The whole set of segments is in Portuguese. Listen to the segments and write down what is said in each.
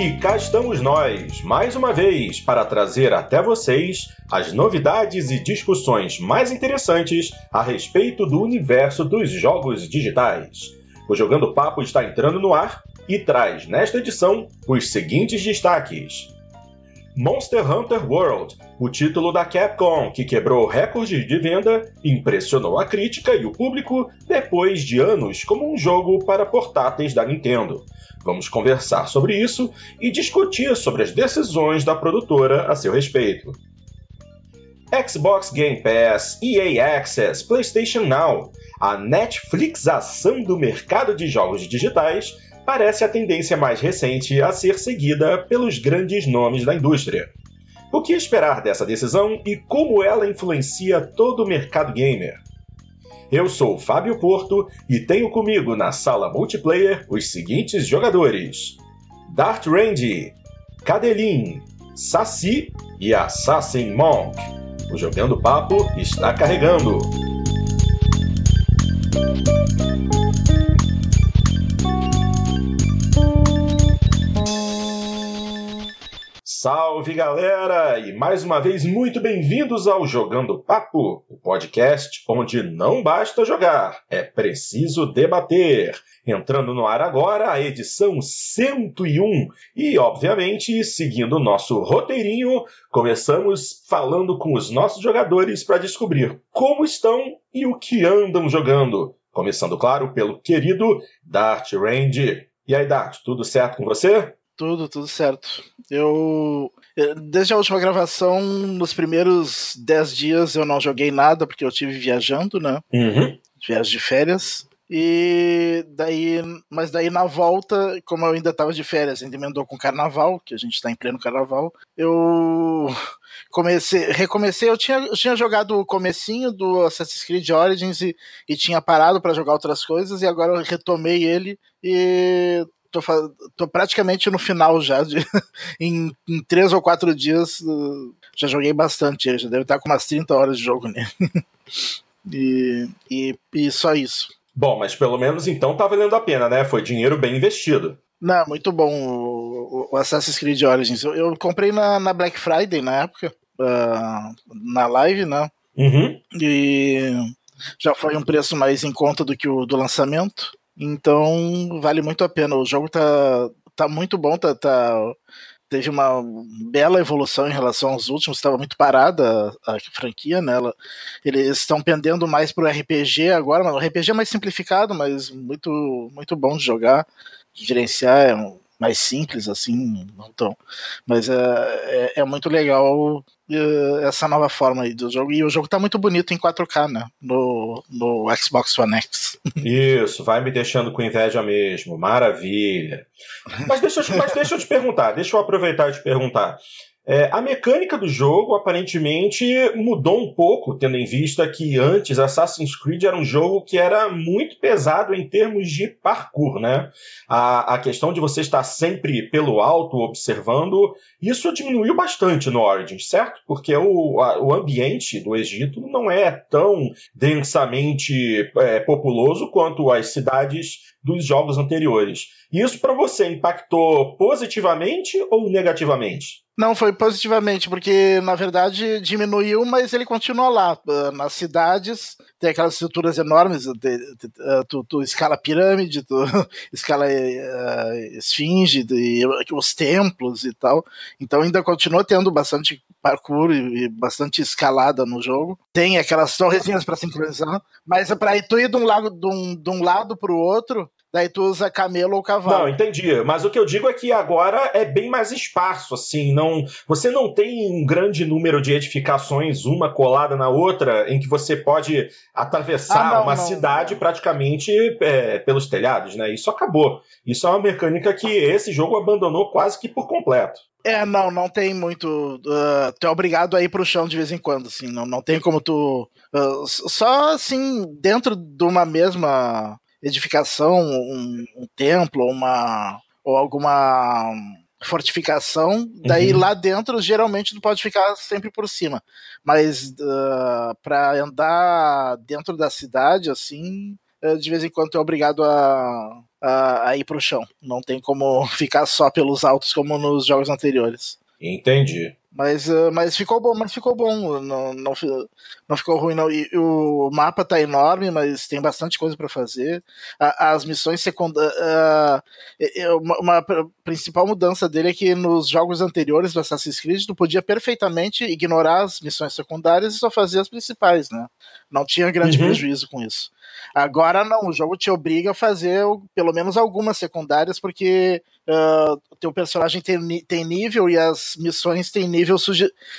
E cá estamos nós, mais uma vez, para trazer até vocês as novidades e discussões mais interessantes a respeito do universo dos jogos digitais. O Jogando Papo está entrando no ar e traz, nesta edição, os seguintes destaques. Monster Hunter World, o título da Capcom que quebrou recordes de venda, impressionou a crítica e o público depois de anos como um jogo para portáteis da Nintendo. Vamos conversar sobre isso e discutir sobre as decisões da produtora a seu respeito. Xbox Game Pass, EA Access, PlayStation Now, a Netflixação do mercado de jogos digitais parece a tendência mais recente a ser seguida pelos grandes nomes da indústria. O que esperar dessa decisão e como ela influencia todo o mercado gamer? Eu sou Fábio Porto e tenho comigo na sala multiplayer os seguintes jogadores: Dart Randy, Cadelin, Saci e Assassin Monk. O Jogando Papo está carregando. Salve galera! E mais uma vez muito bem-vindos ao Jogando Papo, o podcast onde não basta jogar, é preciso debater. Entrando no ar agora a edição 101 e, obviamente, seguindo o nosso roteirinho, começamos falando com os nossos jogadores para descobrir como estão e o que andam jogando. Começando, claro, pelo querido Dart Range. E aí, Dart, tudo certo com você? Tudo, tudo certo. Eu. Desde a última gravação, nos primeiros 10 dias eu não joguei nada, porque eu tive viajando, né? Uhum. Viagem de férias. E daí, mas daí na volta, como eu ainda estava de férias, ainda emendou com carnaval, que a gente está em pleno carnaval, eu comecei, recomecei, eu tinha, eu tinha jogado o comecinho do Assassin's Creed Origins e, e tinha parado para jogar outras coisas, e agora eu retomei ele e tô, tô praticamente no final já. De, em, em três ou quatro dias uh, já joguei bastante ele, já deve estar com umas 30 horas de jogo nele. e, e, e só isso. Bom, mas pelo menos então tá valendo a pena, né? Foi dinheiro bem investido. Não, muito bom o, o Assassin's Creed Origins. Eu, eu comprei na, na, Black Friday na época, uh, na live, né? Uhum. E já foi um preço mais em conta do que o do lançamento. Então, vale muito a pena. O jogo tá, tá muito bom, tá, tá teve uma bela evolução em relação aos últimos, estava muito parada a, a franquia, né? Ela, eles estão pendendo mais pro RPG agora, mas o RPG é mais simplificado, mas muito, muito bom de jogar, de gerenciar, é um, mais simples, assim, não tão. Mas é, é, é muito legal uh, essa nova forma aí do jogo. E o jogo tá muito bonito em 4K, né? No, no Xbox One X. Isso, vai me deixando com inveja mesmo. Maravilha. Mas deixa, eu, mas deixa eu te perguntar, deixa eu aproveitar e te perguntar. É, a mecânica do jogo aparentemente mudou um pouco, tendo em vista que antes Assassin's Creed era um jogo que era muito pesado em termos de parkour, né? A, a questão de você estar sempre pelo alto observando, isso diminuiu bastante no Origins, certo? Porque o, a, o ambiente do Egito não é tão densamente é, populoso quanto as cidades dos jogos anteriores. Isso para você impactou positivamente ou negativamente? Não, foi positivamente, porque na verdade diminuiu, mas ele continua lá. Ah, nas cidades tem aquelas estruturas enormes, ah, tu, tu escala pirâmide, tu escala uh, esfinge, de, os templos e tal. Então ainda continua tendo bastante parkour e, e bastante escalada no jogo. Tem aquelas torrezinhas para sincronizar, mas para tu ir de um lado de de um lado para o outro, daí tu usa camelo ou cavalo. Não, entendi. Mas o que eu digo é que agora é bem mais espaço, assim, não, você não tem um grande número de edificações uma colada na outra, em que você pode atravessar ah, não, uma não, cidade não. praticamente é, pelos telhados, né? Isso acabou. Isso é uma mecânica que esse jogo abandonou quase que por completo. É, não, não tem muito. Uh, tu é obrigado a ir pro chão de vez em quando, assim. Não, não tem como tu. Uh, só assim, dentro de uma mesma edificação, um, um templo, uma ou alguma fortificação, daí uhum. lá dentro geralmente tu pode ficar sempre por cima, mas uh, para andar dentro da cidade assim, uh, de vez em quando é obrigado a, a, a ir pro chão. Não tem como ficar só pelos altos como nos jogos anteriores. Entendi. Mas, uh, mas ficou bom, mas ficou bom. Não, não, não ficou ruim, não. E, o mapa tá enorme, mas tem bastante coisa para fazer. A, as missões secundárias. Uh, uma, uma, principal mudança dele é que nos jogos anteriores do Assassin's Creed tu podia perfeitamente ignorar as missões secundárias e só fazer as principais, né? Não tinha grande uhum. prejuízo com isso. Agora não, o jogo te obriga a fazer pelo menos algumas secundárias, porque uh, teu personagem tem, tem nível e as missões têm nível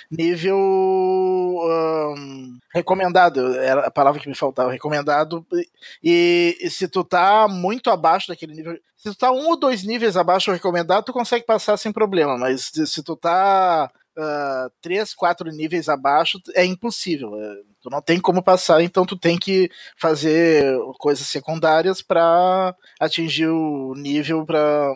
nível um, recomendado, era a palavra que me faltava, recomendado. E, e, se tu tá muito abaixo daquele nível, se tu tá um ou dois níveis abaixo do recomendado, tu consegue passar sem problema, mas se, tu tá uh, três, quatro níveis abaixo, é impossível. É, tu não tem como passar, então tu tem que fazer coisas secundárias para atingir o nível para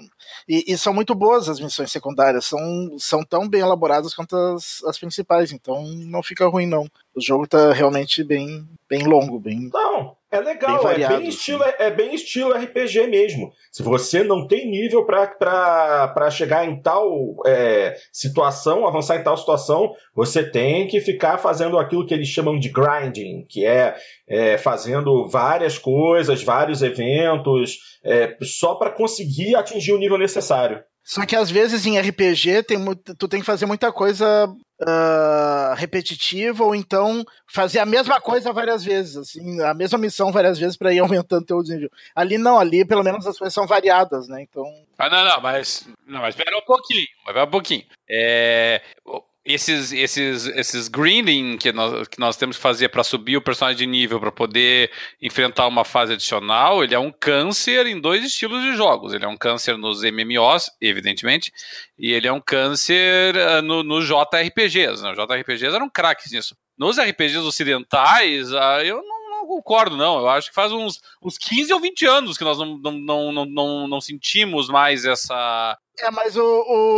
e, e, são muito boas as missões secundárias, são, são tão bem elaboradas quanto as, as principais, então não fica ruim não. O jogo tá realmente bem bem longo, bem Não, é legal, bem variado, é, bem estilo, assim. é bem estilo RPG mesmo. Se você não tem nível para chegar em tal é, situação, avançar em tal situação, você tem que ficar fazendo aquilo que eles chamam de grinding, que é, é fazendo várias coisas, vários eventos, é, só para conseguir atingir o nível necessário. Só que às vezes em RPG tem, tu tem que fazer muita coisa uh, repetitiva ou então fazer a mesma coisa várias vezes, assim, a mesma missão várias vezes para ir aumentando teu nível. Ali não, ali pelo menos as coisas são variadas, né? Então. Ah, não, não, mas não, mas espera um pouquinho, espera um pouquinho. É, esses, esses, esses grinding que nós, que nós temos que fazer para subir o personagem de nível para poder enfrentar uma fase adicional, ele é um câncer em dois estilos de jogos. Ele é um câncer nos MMOs, evidentemente, e ele é um câncer uh, no, nos JRPGs. Né? Os JRPGs eram craques nisso. Nos RPGs ocidentais, uh, eu não não concordo, não. Eu acho que faz uns, uns 15 ou 20 anos que nós não, não, não, não, não sentimos mais essa, é, mas o,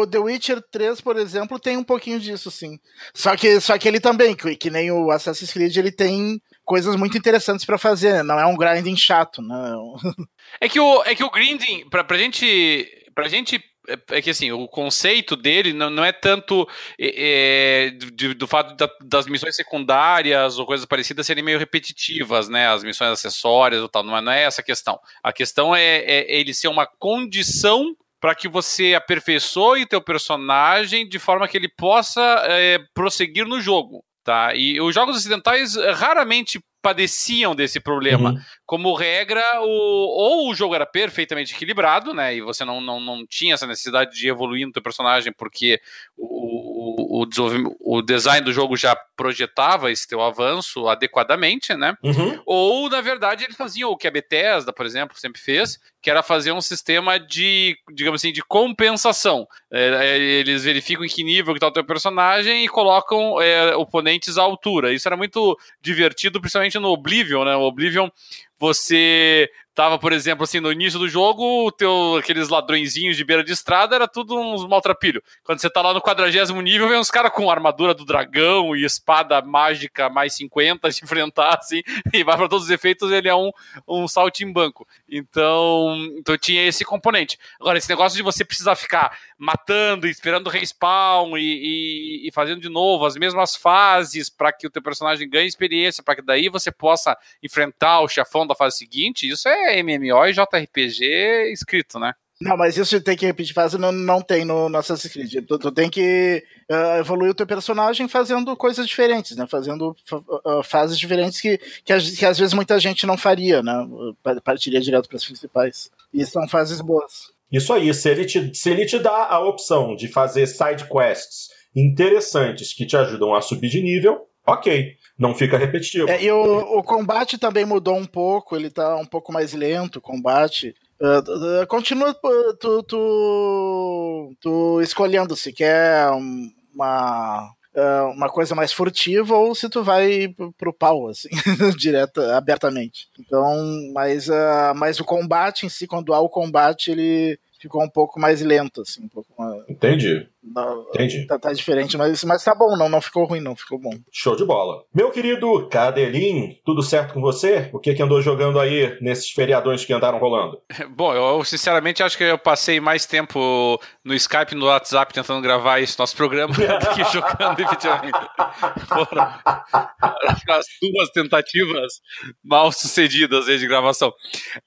o, The Witcher 3, por exemplo, tem um pouquinho disso, sim. Só que, só que ele também, que, que nem o Assassin's Creed, ele tem coisas muito interessantes para fazer. Não é um grinding chato, não. É que o, é que o grinding, pra, pra gente. Pra gente é, é que assim, o conceito dele não, não é tanto é, de, do fato da, das missões secundárias ou coisas parecidas serem meio repetitivas, né? As missões acessórias ou tal, não é, não é essa a questão. A questão é, é, é ele ser uma condição para que você aperfeiçoe teu personagem de forma que ele possa é, prosseguir no jogo. Tá? E os jogos ocidentais raramente padeciam desse problema. Uhum. Como regra, o, ou o jogo era perfeitamente equilibrado, né? E você não, não, não tinha essa necessidade de evoluir no teu personagem porque o, o, o design do jogo já projetava esse teu avanço adequadamente, né? Uhum. Ou, na verdade, eles faziam o que a Bethesda, por exemplo, sempre fez, que era fazer um sistema de, digamos assim, de compensação. É, é eles verificam em que nível que está o teu personagem e colocam é, oponentes à altura. Isso era muito divertido, principalmente no Oblivion, né? O Oblivion, você Tava, por exemplo, assim, no início do jogo, teu, aqueles ladrõezinhos de beira de estrada era tudo uns maltrapilho. Quando você tá lá no quadragésimo nível, vem uns caras com armadura do dragão e espada mágica mais 50 se enfrentar, assim, e vai para todos os efeitos, ele é um, um saltimbanco. Então, então tinha esse componente. Agora, esse negócio de você precisar ficar matando, esperando respawn e, e, e fazendo de novo as mesmas fases para que o teu personagem ganhe experiência, para que daí você possa enfrentar o chefão da fase seguinte, isso é MMO e JRPG escrito, né? Não, mas isso tem que repetir fase não, não tem no, no Assassin's Creed. Tu, tu tem que uh, evoluir o teu personagem fazendo coisas diferentes, né? Fazendo uh, fases diferentes que, que, que, às vezes muita gente não faria, né? Partiria direto para as principais. E são fases boas. Isso aí, se ele, te, se ele te dá a opção de fazer side quests interessantes que te ajudam a subir de nível, ok não fica repetitivo. É, e o, o, combate também mudou um pouco, ele tá um pouco mais lento, o combate. Uh, continua tu, tu, tu escolhendo se quer uma, uh, uma coisa mais furtiva ou se tu vai pro pau, assim, direto, abertamente. Então, mas, mas o combate em si, quando há o combate, ele ficou um pouco mais lento, assim, um pouco mais... Entendi. Não, Entendi. Tá, tá, diferente, mas, mas tá bom, não, não ficou ruim, não, ficou bom. Show de bola. Meu querido Cadelin, tudo certo com você? O que que andou jogando aí nesses feriadões que andaram rolando? Bom, eu sinceramente acho que eu passei mais tempo no Skype e no WhatsApp tentando gravar esse nosso programa do que jogando efetivamente. Foram as duas tentativas mal sucedidas de gravação.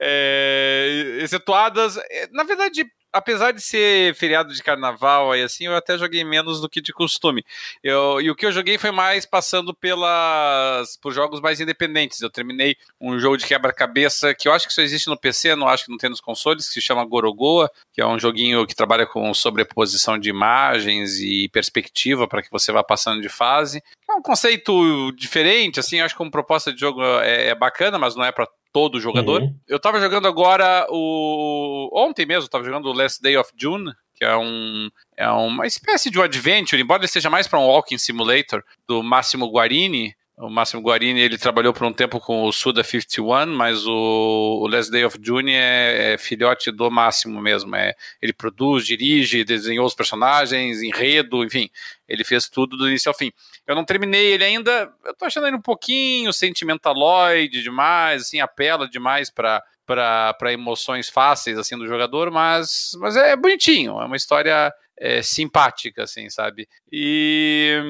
É, excetuadas, é, na verdade, apesar de ser feriado de carnaval aí assim, eu até joguei menos do que de costume. Eu, e o que eu joguei foi mais passando pelas por jogos mais independentes. Eu terminei um jogo de quebra-cabeça que eu acho que só existe no PC, não acho que não tem nos consoles, que se chama Gorogoa, que é um joguinho que trabalha com sobreposição de imagens e perspectiva para que você vá passando de fase. É um conceito diferente, assim, acho que como proposta de jogo é, é bacana, mas não é para todo jogador. Uhum. Eu tava jogando agora o. Ontem mesmo, eu tava jogando o Last Day of June, que é um. É uma espécie de um adventure, embora ele seja mais para um walking simulator do Máximo Guarini, o Máximo Guarini ele trabalhou por um tempo com o Suda 51, mas o, o Last Day of June é, é, filhote do Máximo mesmo. É, ele produz, dirige, desenhou os personagens, enredo, enfim, ele fez tudo do início ao fim. Eu não terminei ele ainda, eu tô achando ele um pouquinho sentimentaloide demais, assim, apela demais para para emoções fáceis assim do jogador, mas, mas é bonitinho, é uma história é, simpática, assim, sabe? E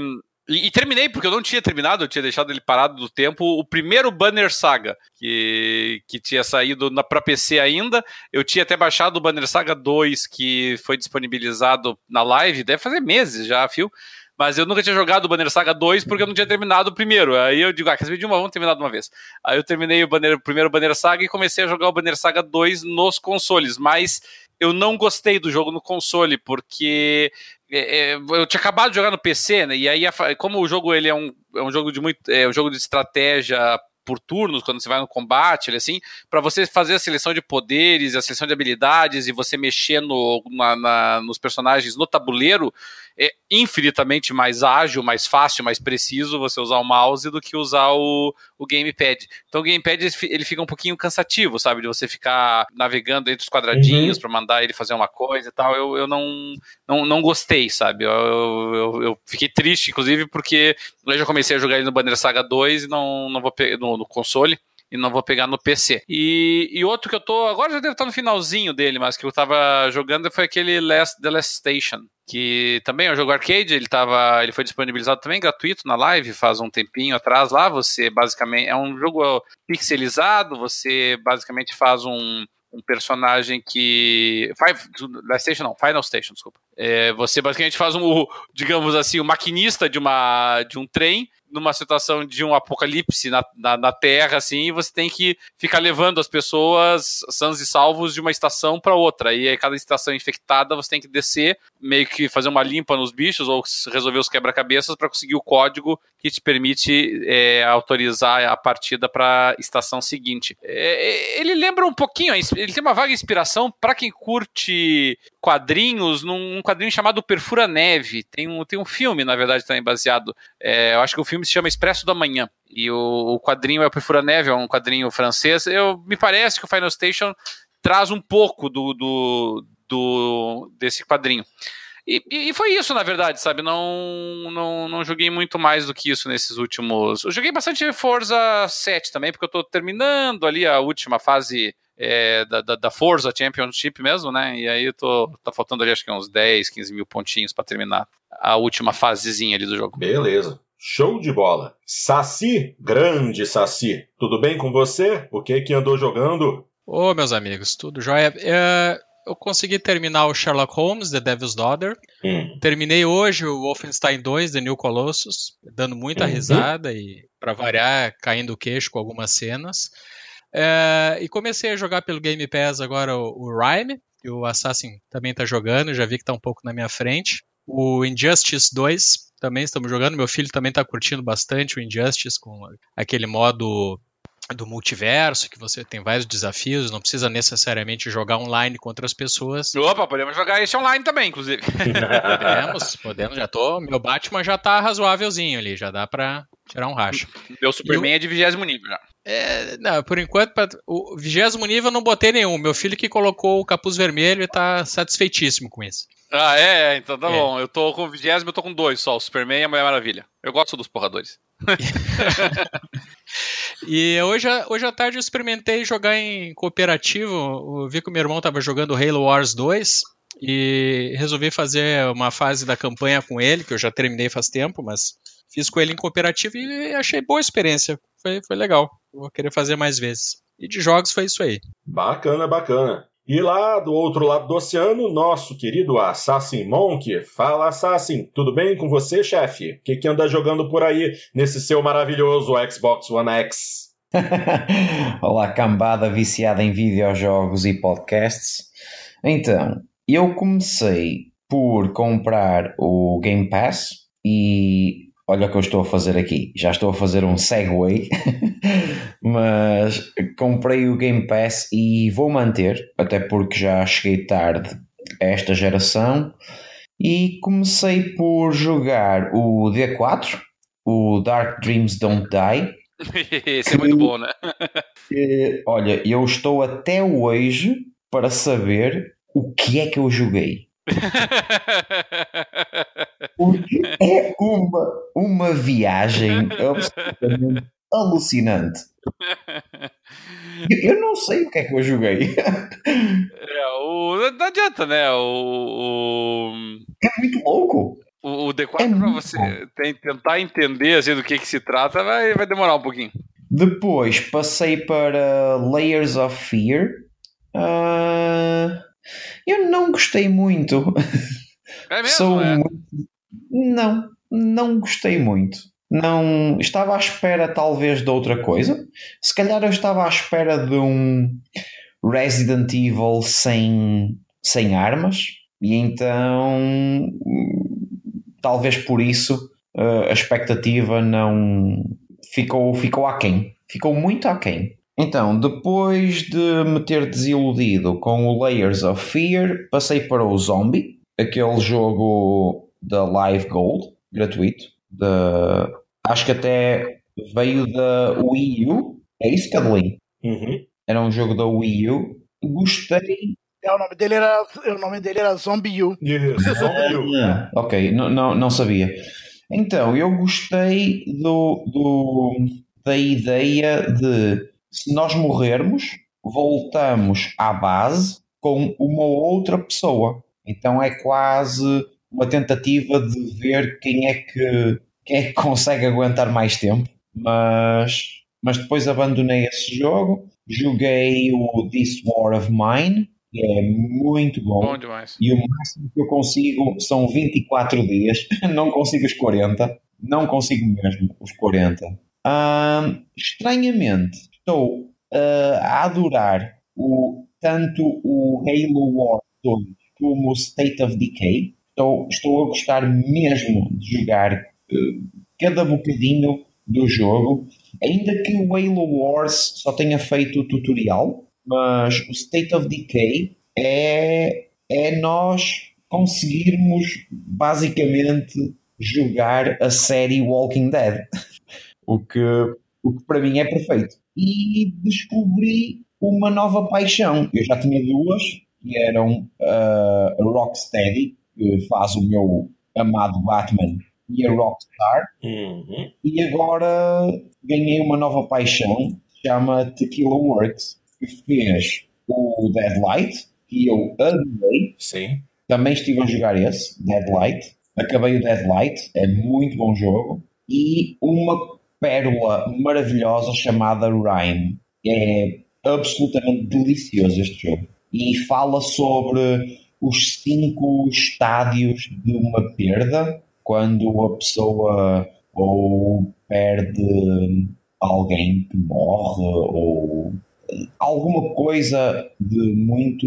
e, e, terminei, porque eu não tinha terminado, eu tinha deixado ele parado do tempo, o primeiro Banner Saga, que, que tinha saído na, pra PC ainda. Eu tinha até baixado o Banner Saga 2, que foi disponibilizado na live, deve fazer meses já, fio. Mas eu nunca tinha jogado o Banner Saga 2 porque eu não tinha terminado o primeiro. Aí eu digo, ah, quer saber de uma? Vamos terminar de uma vez. Aí eu terminei o, Banner, o primeiro Banner Saga e comecei a jogar o Banner Saga 2 nos consoles. Mas eu não gostei do jogo no console, porque é, é, eu tinha acabado de jogar no PC, né? E aí, como o jogo ele é um, é um jogo de muito. É um jogo de estratégia por turnos, quando você vai no combate, assim, para você fazer a seleção de poderes, a seleção de habilidades e você mexer no, na, na, nos personagens no tabuleiro, é infinitamente mais ágil, mais fácil, mais preciso você usar o mouse do que usar o, o gamepad. Então o gamepad ele fica um pouquinho cansativo, sabe? De você ficar navegando entre os quadradinhos uhum. para mandar ele fazer uma coisa e tal. Eu, eu não, não, não gostei, sabe? Eu, eu, eu, fiquei triste, inclusive, porque eu já comecei a jogar ele no Banner Saga 2 e não, não vou no, console e não vou pegar no PC. E, e outro que eu tô. Agora já deve estar no finalzinho dele, mas que eu tava jogando foi aquele Last, The Last Station. Que também é um jogo arcade, ele, tava, ele foi disponibilizado também gratuito na live faz um tempinho atrás lá. Você basicamente. É um jogo pixelizado, você basicamente faz um, um personagem que. Five, Station não, Final Station, desculpa. É, você basicamente faz um, digamos assim, o um maquinista de, uma, de um trem numa situação de um apocalipse na, na, na, Terra, assim, e você tem que ficar levando as pessoas sãs e salvos de uma estação para outra. E aí, cada estação infectada, você tem que descer, meio que fazer uma limpa nos bichos ou resolver os quebra-cabeças para conseguir o código que te permite é, autorizar a partida para estação seguinte. É, ele lembra um pouquinho, ele tem uma vaga inspiração para quem curte quadrinhos, num quadrinho chamado Perfura Neve. Tem um, tem um filme, na verdade, também baseado. É, eu acho que o filme se chama Expresso da Manhã. E o, o quadrinho é o Perfura Neve, é um quadrinho francês. Eu, me parece que o Final Station traz um pouco do, do, do desse quadrinho. E, e, foi isso, na verdade, sabe? Não, não, não joguei muito mais do que isso nesses últimos. Eu joguei bastante Forza 7 também, porque eu tô terminando ali a última fase é, da, da, da, Forza Championship mesmo, né? E aí eu tô, tá faltando ali acho que uns 10, 15 mil pontinhos para terminar a última fasezinha ali do jogo. Beleza. Show de bola. Saci, grande Saci, tudo bem com você? O que que andou jogando? Ô, meus amigos, tudo jóia? É, eu consegui terminar o Sherlock Holmes, The Devil's Daughter. Hum. Terminei hoje o Wolfenstein 2, The New Colossus, dando muita uhum. risada e, para variar, caindo o queixo com algumas cenas. É, e comecei a jogar pelo Game Pass agora o, o Rhyme, que o Assassin também está jogando, já vi que está um pouco na minha frente. O Injustice 2 também estamos jogando, meu filho também está curtindo bastante o Injustice com aquele modo do multiverso, que você tem vários desafios, não precisa necessariamente jogar online contra as pessoas. Opa, podemos jogar esse online também, inclusive. podemos, podemos, já tô, meu Batman já tá razoávelzinho ali, já dá pra, Tirar um racha. Meu Superman é de vigésimo nível já. É, não, por enquanto, pra, o vigésimo nível eu não botei nenhum. Meu filho que colocou o capuz vermelho e tá satisfeitíssimo com isso. Ah, é? Então tá é. bom. Eu tô com o vigésimo, eu tô com dois só, o Superman e a Mulher Maravilha. Eu gosto dos porradores. e hoje, hoje à tarde eu experimentei jogar em cooperativo. Eu vi que o meu irmão tava jogando Halo Wars 2 e resolvi fazer uma fase da campanha com ele, que eu já terminei faz tempo, mas fiz com ele em cooperativo e achei boa experiência. Foi, foi legal. Vou querer fazer mais vezes. E de jogos foi isso aí. Bacana, bacana. E lá do outro lado do oceano, nosso querido Assassin Monk. Fala, Assassin, tudo bem com você, chefe? O que, que anda jogando por aí nesse seu maravilhoso Xbox One X? Olá, cambada viciada em videojogos e podcasts. Então, eu comecei por comprar o Game Pass e olha o que eu estou a fazer aqui. Já estou a fazer um segue, mas comprei o Game Pass e vou manter, até porque já cheguei tarde a esta geração. E comecei por jogar o D4, o Dark Dreams Don't Die. Esse é muito bom, né? olha, eu estou até hoje para saber o que é que eu joguei. Porque é uma, uma viagem absolutamente alucinante. Eu não sei o que é que eu joguei. É, o, não adianta, né? O, o... É muito louco. O, o D4, é pra você tem, tentar entender assim, do que, que se trata, vai, vai demorar um pouquinho. Depois passei para Layers of Fear. Uh, eu não gostei muito. É mesmo? Sou é? muito... Não, não gostei muito. Não estava à espera talvez de outra coisa. Se calhar eu estava à espera de um Resident Evil sem, sem armas e então talvez por isso eh, a expectativa não ficou ficou aquém. Ficou muito aquém. Então, depois de me ter desiludido com o Layers of Fear, passei para o Zombie, aquele jogo da Live Gold, gratuito. De, acho que até veio da Wii U. É isso, Cadelin? Uhum. Era um jogo da Wii U. Gostei. É, o, nome dele era, o nome dele era Zombie U. Yes, Zombie U. Ah, ok, não, não, não sabia. Então, eu gostei do, do, da ideia de se nós morrermos, voltamos à base com uma outra pessoa. Então é quase uma tentativa de ver quem é que, quem é que consegue aguentar mais tempo. Mas, mas depois abandonei esse jogo. Joguei o This War of Mine, que é muito bom. Bom. E o máximo que eu consigo são 24 dias. Não consigo os 40. Não consigo mesmo os 40. estranhamente, estou uh, a adorar o, tanto o Halo Wars 2 como o State of Decay. Estou, estou a gostar mesmo de jogar uh, cada bocadinho do jogo. Ainda que o Halo Wars só tenha feito o tutorial, mas o State of Decay é, é nós conseguirmos basicamente jogar a série Walking Dead. o, que, o que para mim é perfeito e descobri uma nova paixão. Eu já tinha duas, que eram uh, a Rocksteady, que faz o meu amado Batman, e a Rockstar. Uhum. E agora ganhei uma nova paixão, chama Tequila Works, que fez o Deadlight, que eu adorei. Sim. Também estive a jogar esse, Deadlight. Acabei o Deadlight, é muito bom jogo. E uma pérola maravilhosa chamada Rhyme. É absolutamente delicioso este jogo. E fala sobre os cinco estádios de uma perda, quando a pessoa ou perde alguém que morre, ou alguma coisa de muito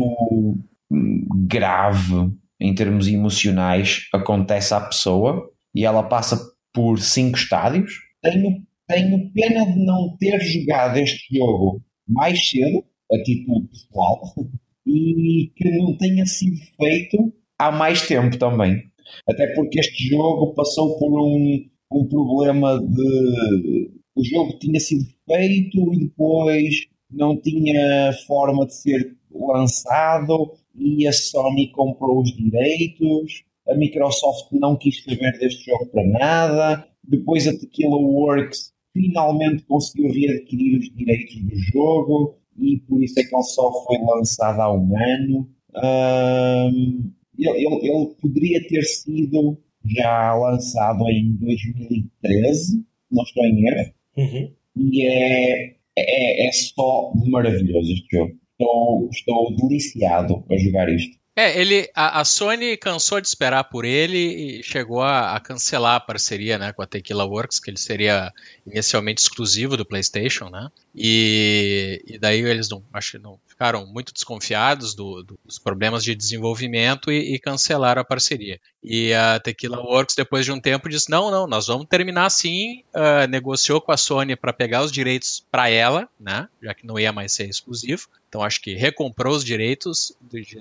hum, grave em termos emocionais acontece à pessoa e ela passa por cinco estádios. Tenho, tenho pena de não ter jogado este jogo mais cedo, a título pessoal, e que não tenha sido feito há mais tempo também. Até porque este jogo passou por um, um problema de o jogo tinha sido feito e depois não tinha forma de ser lançado e a Sony comprou os direitos, a Microsoft não quis saber deste jogo para nada, depois a Tequila Works finalmente conseguiu readquirir os direitos do jogo e por isso é que ele só foi lançado há um ano. Um, ele, ele, ele, poderia ter sido já lançado em 2013, não estou em erro, uhum. e é, é, é só maravilhoso este jogo. Estou, estou deliciado a jogar isto. É, ele, a, a, Sony cansou de esperar por ele e chegou a, a, cancelar a parceria né, com a Tequila Works, que ele seria inicialmente exclusivo do PlayStation, né? E, e daí eles não, acho não ficaram muito desconfiados do, do, dos problemas de desenvolvimento e, e, cancelaram a parceria. E a Tequila Works, depois de um tempo, disse: não, não, nós vamos terminar assim. Uh, negociou com a Sony para pegar os direitos para ela, né? Já que não ia mais ser exclusivo. Então acho que recomprou os direitos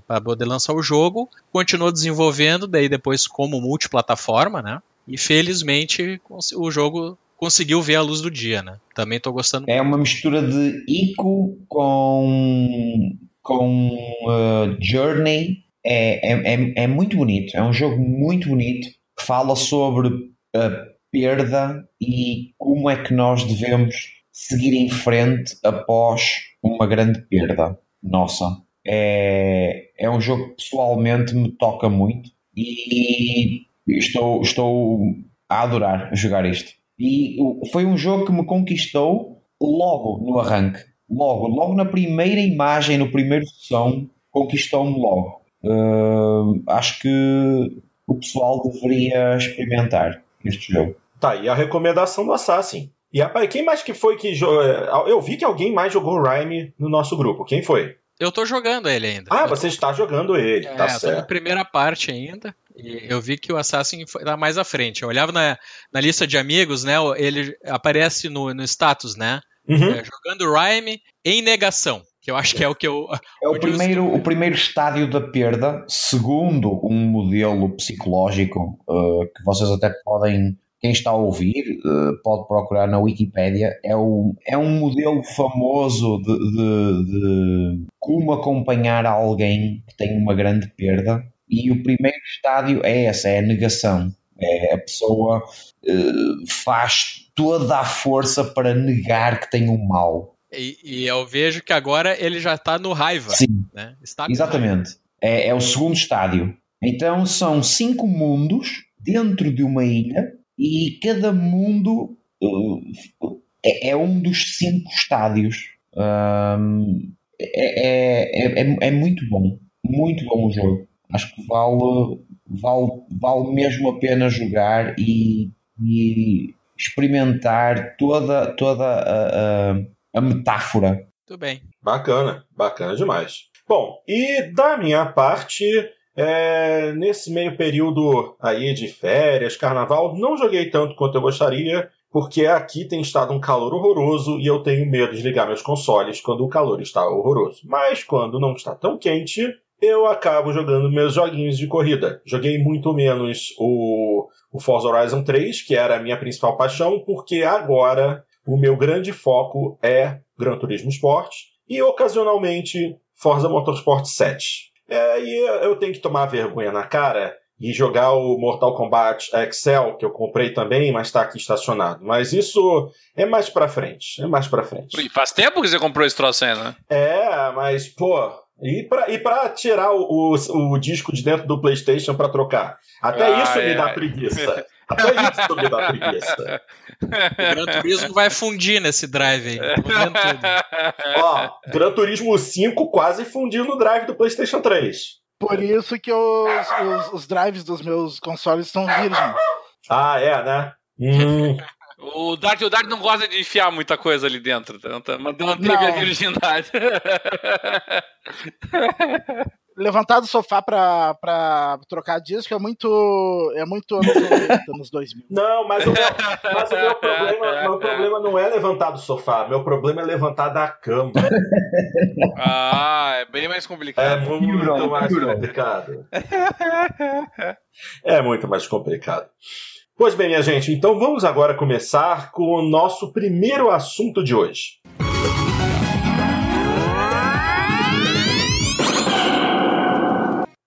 para poder lançar o jogo, continuou desenvolvendo, daí depois como multiplataforma, né? E felizmente o jogo conseguiu ver a luz do dia, né? Também estou gostando. É uma mistura de Ico com com uh, Journey. É, é, é, é, muito bonito. É um jogo muito bonito que fala sobre a perda e como é que nós devemos seguir em frente após uma grande perda nossa. É, é um jogo que pessoalmente me toca muito e estou, estou a adorar jogar isto. E foi um jogo que me conquistou logo no arranque. Logo, logo na primeira imagem, no primeiro som, conquistou-me logo. Uh, acho que o pessoal deveria experimentar este jogo. Tá, e a recomendação do Assassin. E rapaz, quem mais que foi que jogou? Eu vi que alguém mais jogou Rhyme no nosso grupo. Quem foi? Eu tô jogando ele ainda. Ah, você está jogando ele, é, tá certo. Tô na primeira parte ainda. E eu vi que o Assassin foi lá mais à frente. Eu olhava na, na lista de amigos, né? Ele aparece no, no status, né? Uhum. É, jogando Rhyme em negação. Que eu acho que é o que eu. É o primeiro, o primeiro estádio da perda, segundo um modelo psicológico uh, que vocês até podem quem está a ouvir uh, pode procurar na Wikipédia, é, o, é um modelo famoso de, de, de, como acompanhar alguém que tem uma grande perda. E o primeiro estádio é essa, é a negação. É a pessoa uh, faz toda a força para negar que tem um mal. E, e eu vejo que agora ele já está no raiva. Sim, né? exatamente. Raiva. É, é o segundo estádio. Então são cinco mundos dentro de uma ilha e cada mundo uh, é, é, um dos cinco estádios. Um, é, é, é, é, muito bom, muito bom o jogo. Acho que vale, vale, vale mesmo a pena jogar e, e experimentar toda, toda a, a, a metáfora. Muito bem. Bacana, bacana demais. Bom, e da minha parte, é, nesse meio período aí de férias, carnaval, não joguei tanto quanto eu gostaria, porque aqui tem estado um calor horroroso e eu tenho medo de ligar meus consoles quando o calor está horroroso. Mas quando não está tão quente, eu acabo jogando meus joguinhos de corrida. Joguei muito menos o, o Forza Horizon 3, que era a minha principal paixão, porque agora o meu grande foco é Gran Turismo Sport e ocasionalmente Forza Motorsport 7. É, e eu tenho que tomar vergonha na cara e jogar o Mortal Kombat Excel, que eu comprei também, mas está aqui estacionado. Mas isso é mais pra frente. É mais pra frente. E faz tempo que você comprou esse troço aí, né? É, mas, pô. E pra, e pra tirar o, o, o disco de dentro do PlayStation pra trocar? Até ah, isso é. me dá preguiça. Até isso me dá preguiça. O Gran Turismo vai fundir nesse drive aí. Ó, Gran Turismo 5 quase fundiu no drive do PlayStation 3. Por isso que os, os, os drives dos meus consoles são virgens. Ah, é, né? Hum. O Dart, o Dart não gosta de enfiar muita coisa ali dentro, tá manteve a virgindade. levantar do sofá pra, pra trocar disco é muito. É muito anos 90, anos 2000. Não, mas o meu, mas o meu, problema, meu problema não é levantar do sofá, meu problema é levantar da cama. Ah, é bem mais complicado. É muito mais complicado. É muito mais complicado. Pois bem, minha gente, então vamos agora começar com o nosso primeiro assunto de hoje.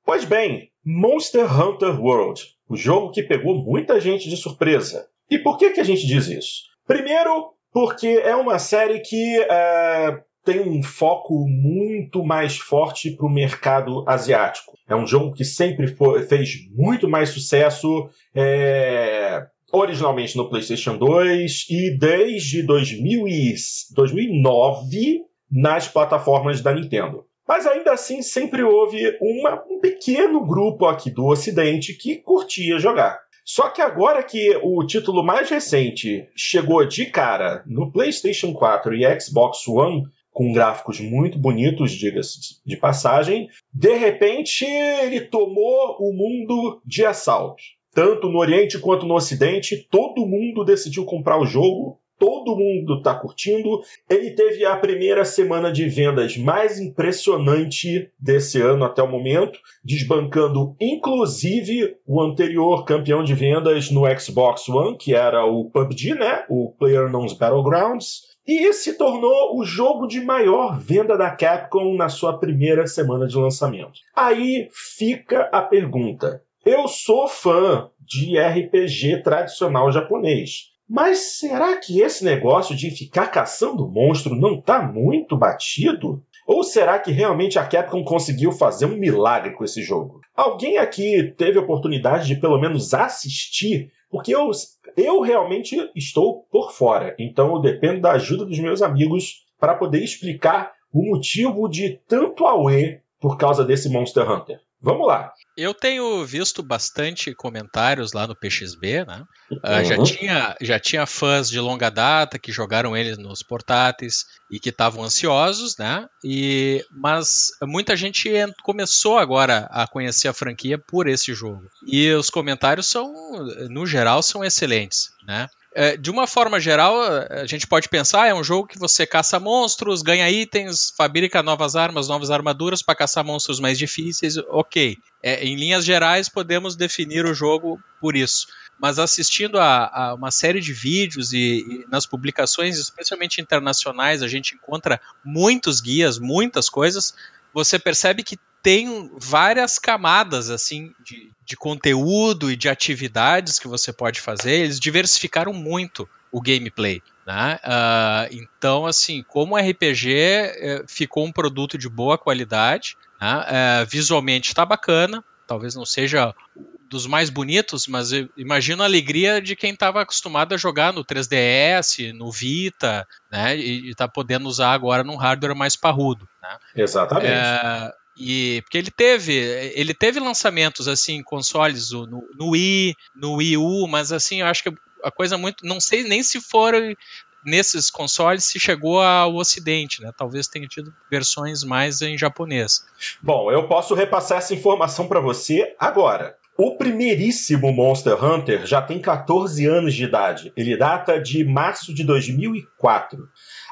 Pois bem, Monster Hunter World, o jogo que pegou muita gente de surpresa. E por que, que a gente diz isso? Primeiro, porque é uma série que é, tem um foco muito mais forte para o mercado asiático. É um jogo que sempre foi, fez muito mais sucesso. É, originalmente no PlayStation 2 e desde 2000 e 2009 nas plataformas da Nintendo. Mas ainda assim, sempre houve uma, um pequeno grupo aqui do Ocidente que curtia jogar. Só que agora que o título mais recente chegou de cara no PlayStation 4 e Xbox One, com gráficos muito bonitos, diga-se de passagem, de repente ele tomou o mundo de assalto. Tanto no Oriente quanto no Ocidente, todo mundo decidiu comprar o jogo todo mundo está curtindo. Ele teve a primeira semana de vendas mais impressionante desse ano até o momento, desbancando inclusive o anterior campeão de vendas no Xbox One, que era o PUBG, né? O PlayerUnknown's Battlegrounds. E se tornou o jogo de maior venda da Capcom na sua primeira semana de lançamento. Aí fica a pergunta: eu sou fã de RPG tradicional japonês. Mas será que esse negócio de ficar caçando monstro não está muito batido? Ou será que realmente a Capcom conseguiu fazer um milagre com esse jogo? Alguém aqui teve a oportunidade de pelo menos assistir? Porque eu, eu realmente estou por fora, então eu dependo da ajuda dos meus amigos para poder explicar o motivo de tanto auê por causa desse Monster Hunter. Vamos lá. Eu tenho visto bastante comentários lá no PXB, né? Uh, já, tinha, já tinha fãs de longa data que jogaram ele nos portáteis e que estavam ansiosos, né? E, mas muita gente começou agora a conhecer a franquia por esse jogo. E os comentários são, no geral, são excelentes, né? É, de uma forma geral, a gente pode pensar, é um jogo que você caça monstros, ganha itens, fabrica novas armas, novas armaduras para caçar monstros mais difíceis, ok. É, em linhas gerais, podemos definir o jogo por isso. Mas assistindo a, a uma série de vídeos e, e, nas publicações, especialmente internacionais, a gente encontra muitos guias, muitas coisas. Você percebe que tem várias camadas assim de, de conteúdo e de atividades que você pode fazer. Eles diversificaram muito o gameplay. Né? Uh, então, assim, como RPG eh, ficou um produto de boa qualidade, né? uh, visualmente está bacana, talvez não seja dos mais bonitos, mas imagino a alegria de quem estava acostumado a jogar no 3DS, no Vita, né? E está podendo usar agora num hardware mais parrudo. Né? Exatamente. É, e porque ele teve, ele teve lançamentos assim, consoles no, no Wii, no Wii U, mas assim, eu acho que a coisa muito, não sei nem se foram nesses consoles se chegou ao Ocidente, né? Talvez tenha tido versões mais em japonês. Bom, eu posso repassar essa informação para você agora. O primeiríssimo Monster Hunter já tem 14 anos de idade. Ele data de março de 2004.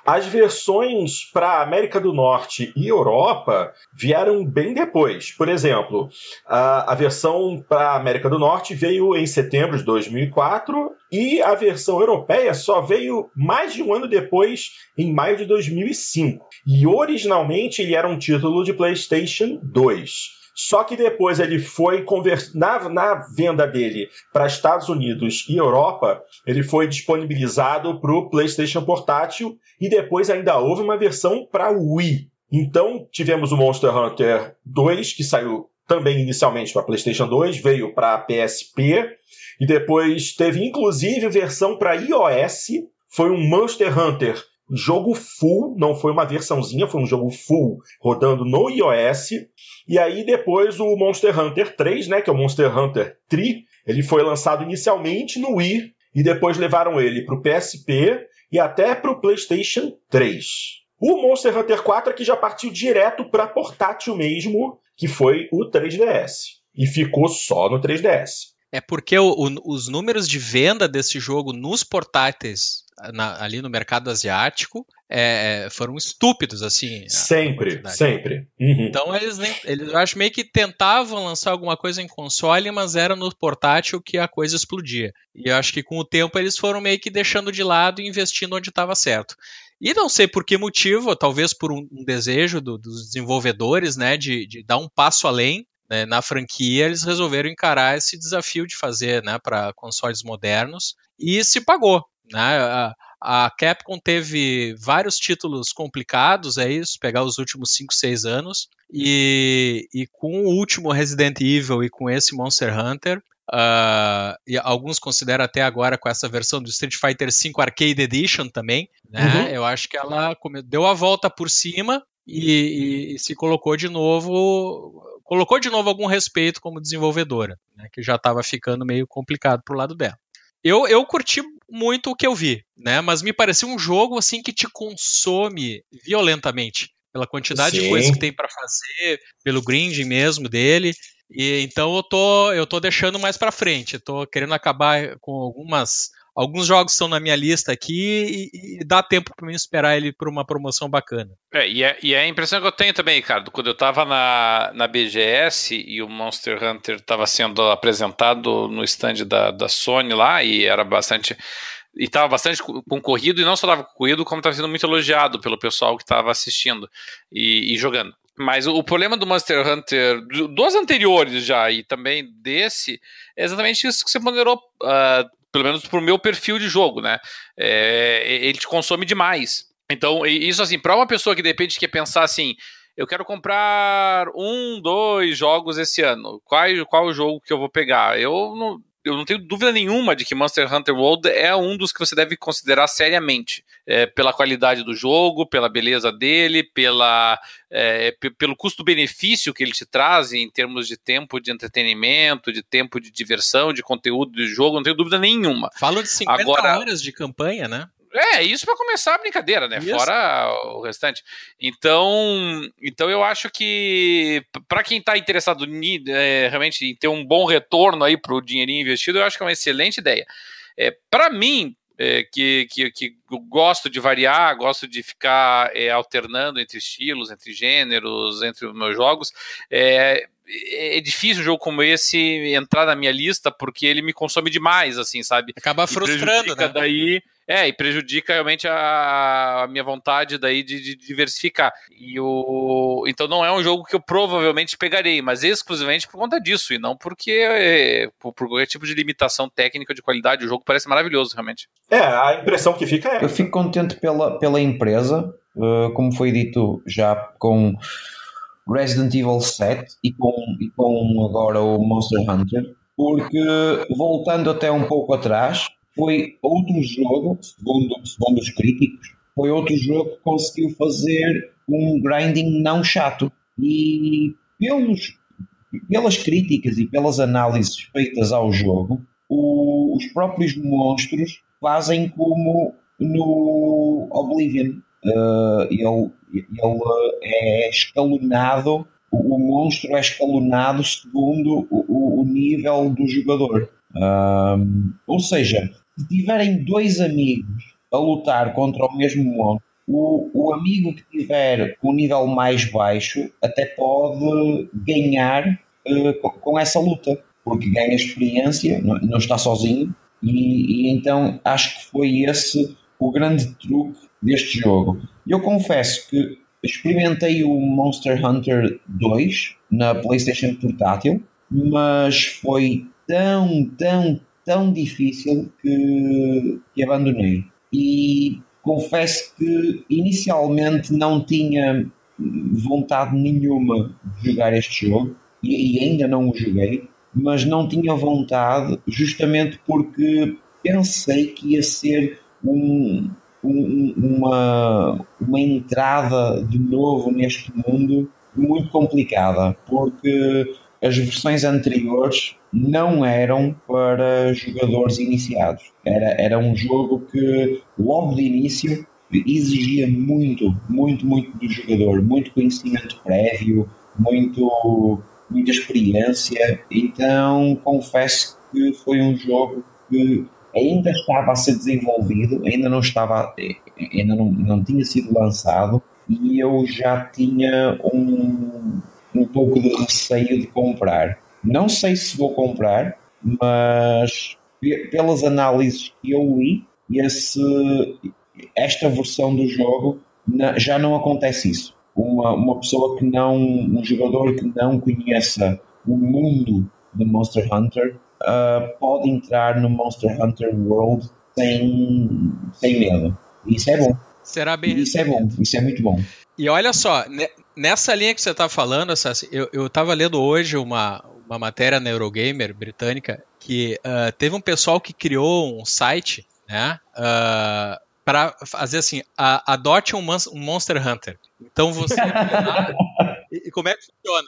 As versões para América do Norte e Europa vieram bem depois. Por exemplo, a, a versão para América do Norte veio em setembro de 2004 e a versão europeia só veio mais de um ano depois, em maio de 2005. E originalmente ele era um título de PlayStation 2. Só que depois ele foi na, na venda dele para Estados Unidos e Europa, ele foi disponibilizado para o PlayStation Portátil e depois ainda houve uma versão para Wii. Então tivemos o Monster Hunter 2 que saiu também inicialmente para PlayStation 2, veio para PSP e depois teve inclusive versão para iOS. Foi um Monster Hunter jogo full, não foi uma versãozinha, foi um jogo full rodando no iOS. E aí depois o Monster Hunter 3, né, que é o Monster Hunter 3, ele foi lançado inicialmente no Wii e depois levaram ele para o PSP e até para o PlayStation 3. O Monster Hunter 4 aqui já partiu direto para portátil mesmo, que foi o 3DS. E ficou só no 3DS. É porque o, o, os números de venda desse jogo nos portáteis na, ali no mercado asiático é, foram estúpidos, assim. Sempre, sempre. Uhum. Então eles, nem, eles, eu acho, meio que tentavam lançar alguma coisa em console, mas era no portátil que a coisa explodia. E eu acho que com o tempo eles foram meio que deixando de lado e investindo onde estava certo. E não sei por que motivo, talvez por um, um desejo do, dos desenvolvedores, né, de, de dar um passo além né, na franquia, eles resolveram encarar esse desafio de fazer né, para consoles modernos e se pagou. Né? A, a, Capcom teve vários títulos complicados, é isso, pegar os últimos 5, 6 anos, e, e com o último Resident Evil e com esse Monster Hunter, Uh, e alguns consideram até agora com essa versão do Street Fighter V Arcade Edition também, né? Uhum. Eu acho que ela deu a volta por cima e, e, e, se colocou de novo colocou de novo algum respeito como desenvolvedora, né, que já estava ficando meio complicado pro lado dela. Eu, eu curti muito o que eu vi, né? Mas me pareceu um jogo assim que te consome violentamente pela quantidade Sim. de coisas que tem para fazer, pelo grinding mesmo dele. E então eu tô eu tô deixando mais para frente. Eu tô querendo acabar com algumas alguns jogos estão na minha lista aqui e, e dá tempo para mim esperar ele por uma promoção bacana. É e, é, e é a impressão que eu tenho também, Ricardo, quando eu estava na, na BGS e o Monster Hunter estava sendo apresentado no stand da, da Sony lá e era bastante e estava bastante concorrido, e não só estava concorrido, como estava sendo muito elogiado pelo pessoal que estava assistindo e, e, jogando. Mas o, o, problema do Monster Hunter, dos anteriores já, e também desse, é exatamente isso que você ponderou uh, pelo menos pro meu perfil de jogo, né? É, ele te consome demais. Então, isso assim, para uma pessoa que de repente quer pensar assim, eu quero comprar um, dois jogos esse ano, qual, qual o jogo que eu vou pegar? Eu não, eu não tenho dúvida nenhuma de que Monster Hunter World é um dos que você deve considerar seriamente. É, pela qualidade do jogo, pela beleza dele, pela, é, pelo custo-benefício que ele te traz em termos de tempo de entretenimento, de tempo de diversão, de conteúdo do jogo, não tenho dúvida nenhuma. Falo de 50 Agora, horas de campanha, né? É, isso para começar a brincadeira, né? Isso. Fora o restante. Então, então eu acho que para quem está interessado é, realmente em ter um bom retorno aí para o dinheirinho investido, eu acho que é uma excelente ideia. É, para mim, é, que, que, que gosto de variar, gosto de ficar é, alternando entre estilos, entre gêneros, entre os meus jogos. É, é difícil um jogo como esse entrar na minha lista porque ele me consome demais, assim, sabe? Acaba frustrando, né? Daí é, e prejudica realmente a, a minha vontade daí de, de, diversificar. E o, então não é um jogo que eu provavelmente pegarei, mas exclusivamente por conta disso, e não porque é, por, por, qualquer tipo de limitação técnica de qualidade. O jogo parece maravilhoso, realmente. É, a impressão que fica é. Eu fico contente pela, pela empresa, uh, como foi dito já com. Resident Evil 7 e com, e com agora o Monster Hunter, porque voltando até um pouco atrás, foi outro jogo, segundo, segundo os críticos, foi outro jogo que conseguiu fazer um grinding não chato. E pelos, pelas críticas e pelas análises feitas ao jogo, o, os próprios monstros fazem como no Oblivion. Uh, ele, ele é escalonado, o, monstro é escalonado segundo o, o nível do jogador. Um, ou seja, se tiverem dois amigos a lutar contra o mesmo monstro, o, o amigo que tiver um nível mais baixo até pode ganhar uh, com, com, essa luta, porque ganha experiência, não, não está sozinho, e, e, então acho que foi esse o grande truque deste jogo. Eu confesso que experimentei o Monster Hunter 2 na PlayStation Portátil, mas foi tão, tão, tão difícil que, que abandonei. E confesso que inicialmente não tinha vontade nenhuma de jogar este jogo e, ainda não o joguei, mas não tinha vontade justamente porque pensei que ia ser um, um, uma, uma entrada de novo neste mundo muito complicada, porque as versões anteriores não eram para jogadores iniciados. Era, era um jogo que, logo de início, exigia muito, muito, muito do jogador, muito conhecimento prévio, muito, muita experiência. Então, confesso que foi um jogo que ainda estava a ser desenvolvido, ainda não estava, ainda não, não tinha sido lançado e eu já tinha um, um pouco de receio de comprar. Não sei se vou comprar, mas pelas análises que eu li, esse, esta versão do jogo já não acontece isso. Uma, uma pessoa que não, um jogador que não conheça o mundo de Monster Hunter uh, pode entrar no Monster Hunter World sem, sem medo. Isso é bom. Será bem Isso é bom, isso é muito bom. E olha só, nessa linha que você está falando, eu estava lendo hoje uma, uma matéria na Eurogamer britânica que uh, teve um pessoal que criou um site, né? Uh, para fazer assim, a, adote um, um, Monster Hunter. Então você. e como é que funciona?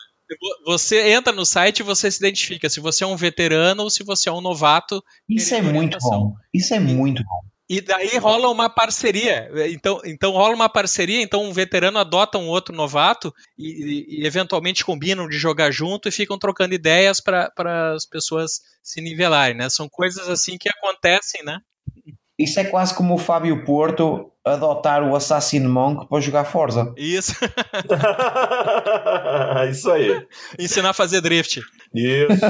Você entra no site e você se identifica se você é um veterano ou se você é um novato. Isso é muito bom. Isso é muito bom. E daí rola uma parceria. Então, então rola uma parceria, então um veterano adota um outro novato e, e eventualmente combinam de jogar junto e ficam trocando ideias para as pessoas se nivelarem, né? São coisas assim que acontecem, né? Isso é quase como o Fábio Porto adotar o Assassin Monk para jogar Forza. Isso. Isso aí. Ensinar a fazer drift. Isso.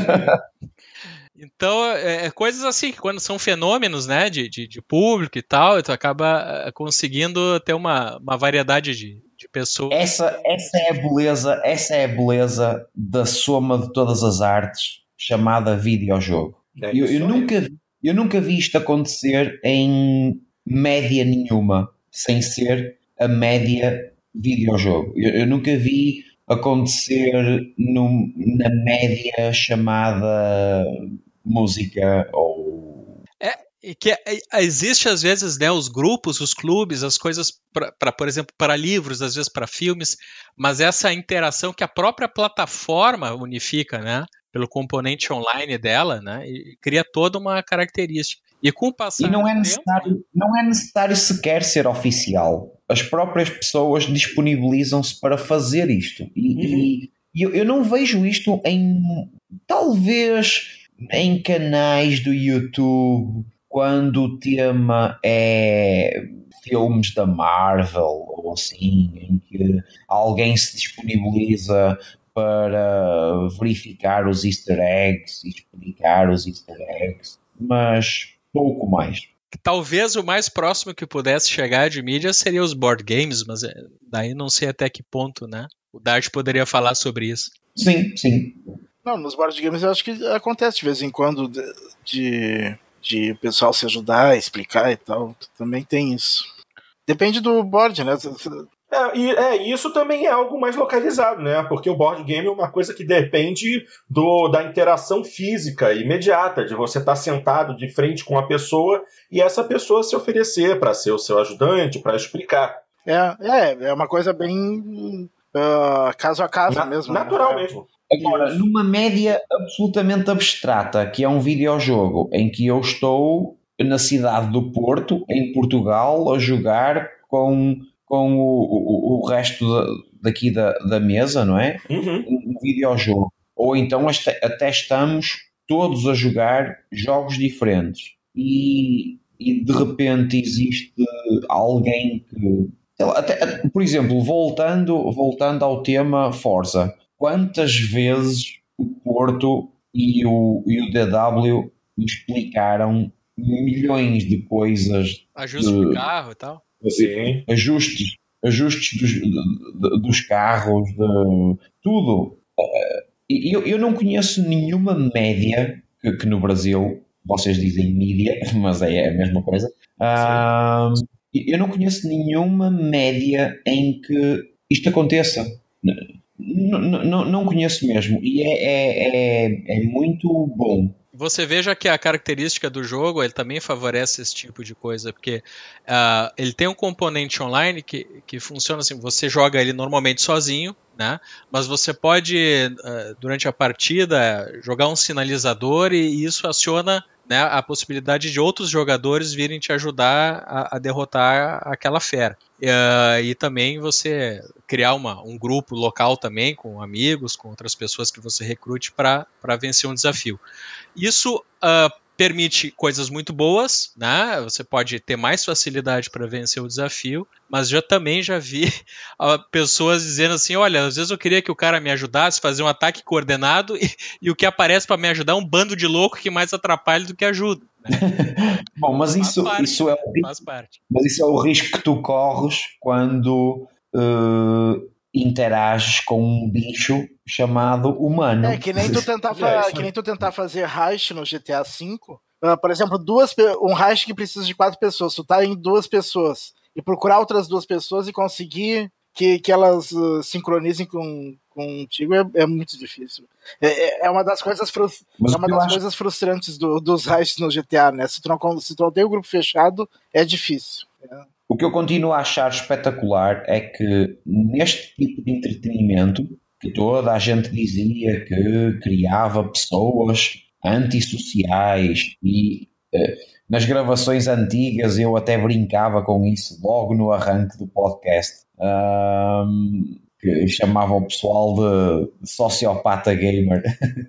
Então, é, é, coisas assim, que quando são fenômenos, né, de, de, de público e tal, tu acaba é, conseguindo ter uma, uma variedade de, de pessoas. Essa, essa é a beleza, essa é a beleza da soma de todas as artes, chamada videojogo. É eu, eu nunca vi eu nunca vi isto acontecer em média nenhuma, sem ser a média videojogo. Eu, eu nunca vi acontecer no, na média chamada música ou. É, que é, existe às vezes né, os grupos, os clubes, as coisas para, por exemplo, para livros, às vezes para filmes, mas essa interação que a própria plataforma unifica, né? pelo componente online dela, né? E cria toda uma característica. E com o passar e não é necessário, tempo, não é necessário sequer ser oficial. As próprias pessoas disponibilizam-se para fazer isto. E, uhum. e, e eu, eu não vejo isto em talvez em canais do YouTube quando o tema é filmes da Marvel ou assim, em que alguém se disponibiliza para verificar os easter eggs e explicar os easter eggs, mas pouco mais. Talvez o mais próximo que pudesse chegar de mídia seria os board games, mas é, daí não sei até que ponto, né? O Dart poderia falar sobre isso. Sim, sim. Não, nos board games eu acho que acontece de vez em quando de, de, de o pessoal se ajudar, explicar e tal. Também tem isso. Depende do board, né? É, e é, isso também é algo mais localizado, né? Porque o board game é uma coisa que depende do, da interação física imediata, de você estar sentado de frente com a pessoa e essa pessoa se oferecer para ser o seu ajudante, para explicar. É, é, é uma coisa bem uh, caso a caso Na, mesmo. Natural né? mesmo. Agora, numa média absolutamente abstrata, que é um videojogo em que eu estou na cidade do Porto, em Portugal, a jogar com com o, o, o resto da, daqui da, da mesa, não é? Uhum. Um, um videojogo. Ou então até estamos todos a jogar jogos diferentes. E, e de repente existe alguém que. Lá, até, por exemplo, voltando, voltando ao tema Forza, quantas vezes o Porto e o, e o DW me explicaram milhões de coisas. Ajuste de, de carro e tal Sim. ajustes, ajustes dos, dos carros, de tudo. Eu, eu não conheço nenhuma média que, que no Brasil vocês dizem mídia, mas é a mesma coisa. Eu não conheço nenhuma média em que isto aconteça. Não, não, conheço mesmo. E é, é, é, é muito bom você veja que a característica do jogo ele também favorece esse tipo de coisa, porque uh, ele tem um componente online que, que funciona assim: você joga ele normalmente sozinho, né? Mas você pode, durante a partida, jogar um sinalizador e isso aciona né, a possibilidade de outros jogadores virem te ajudar a, a derrotar aquela fera. Uh, e também você criar uma, um grupo local também, com amigos, com outras pessoas que você recrute para vencer um desafio. Isso uh, permite coisas muito boas, né? Você pode ter mais facilidade para vencer o desafio, mas já também já vi pessoas dizendo assim, olha, às vezes eu queria que o cara me ajudasse a fazer um ataque coordenado e, e o que aparece para me ajudar é um bando de louco que mais atrapalha do que ajuda. Né? Bom, mas isso, parte, isso é o, parte. Mas isso é o risco que tu corres quando uh, interages com um bicho chamado humano. É que nem tu tentar, é, que nem tu tentar fazer heist no GTA V. Uh, por exemplo, duas, um heist que precisa de quatro pessoas. Tu tá em duas pessoas. E procurar outras duas pessoas e conseguir que, que elas uh, sincronizem com, contigo é, é muito difícil. É, é, é uma das coisas, frus, é uma das acho... coisas frustrantes do, dos heists no GTA, né? Se tu, não, se tu não tem o um grupo fechado, é difícil. É. O que eu continuo a achar espetacular é que neste tipo de entretenimento, que toda a gente dizia que criava pessoas antissociais e eh, nas gravações antigas eu até brincava com isso logo no arranque do podcast. Um, que chamava o pessoal de, sociopata gamer.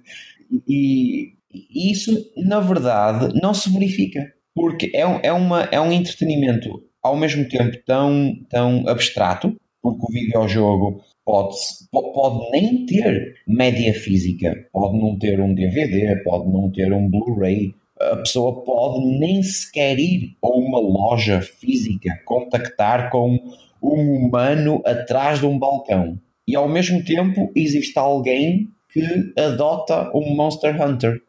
e, e, isso, na verdade, não se verifica. Porque é, é, uma, é um entretenimento ao mesmo tempo tão, tão abstrato, porque o videojogo pode, pode nem ter média física, pode não ter um DVD, pode não ter um Blu-ray, a pessoa pode nem sequer ir a uma loja física, contactar com um humano atrás de um balcão. E ao mesmo tempo existe alguém que adota um Monster Hunter.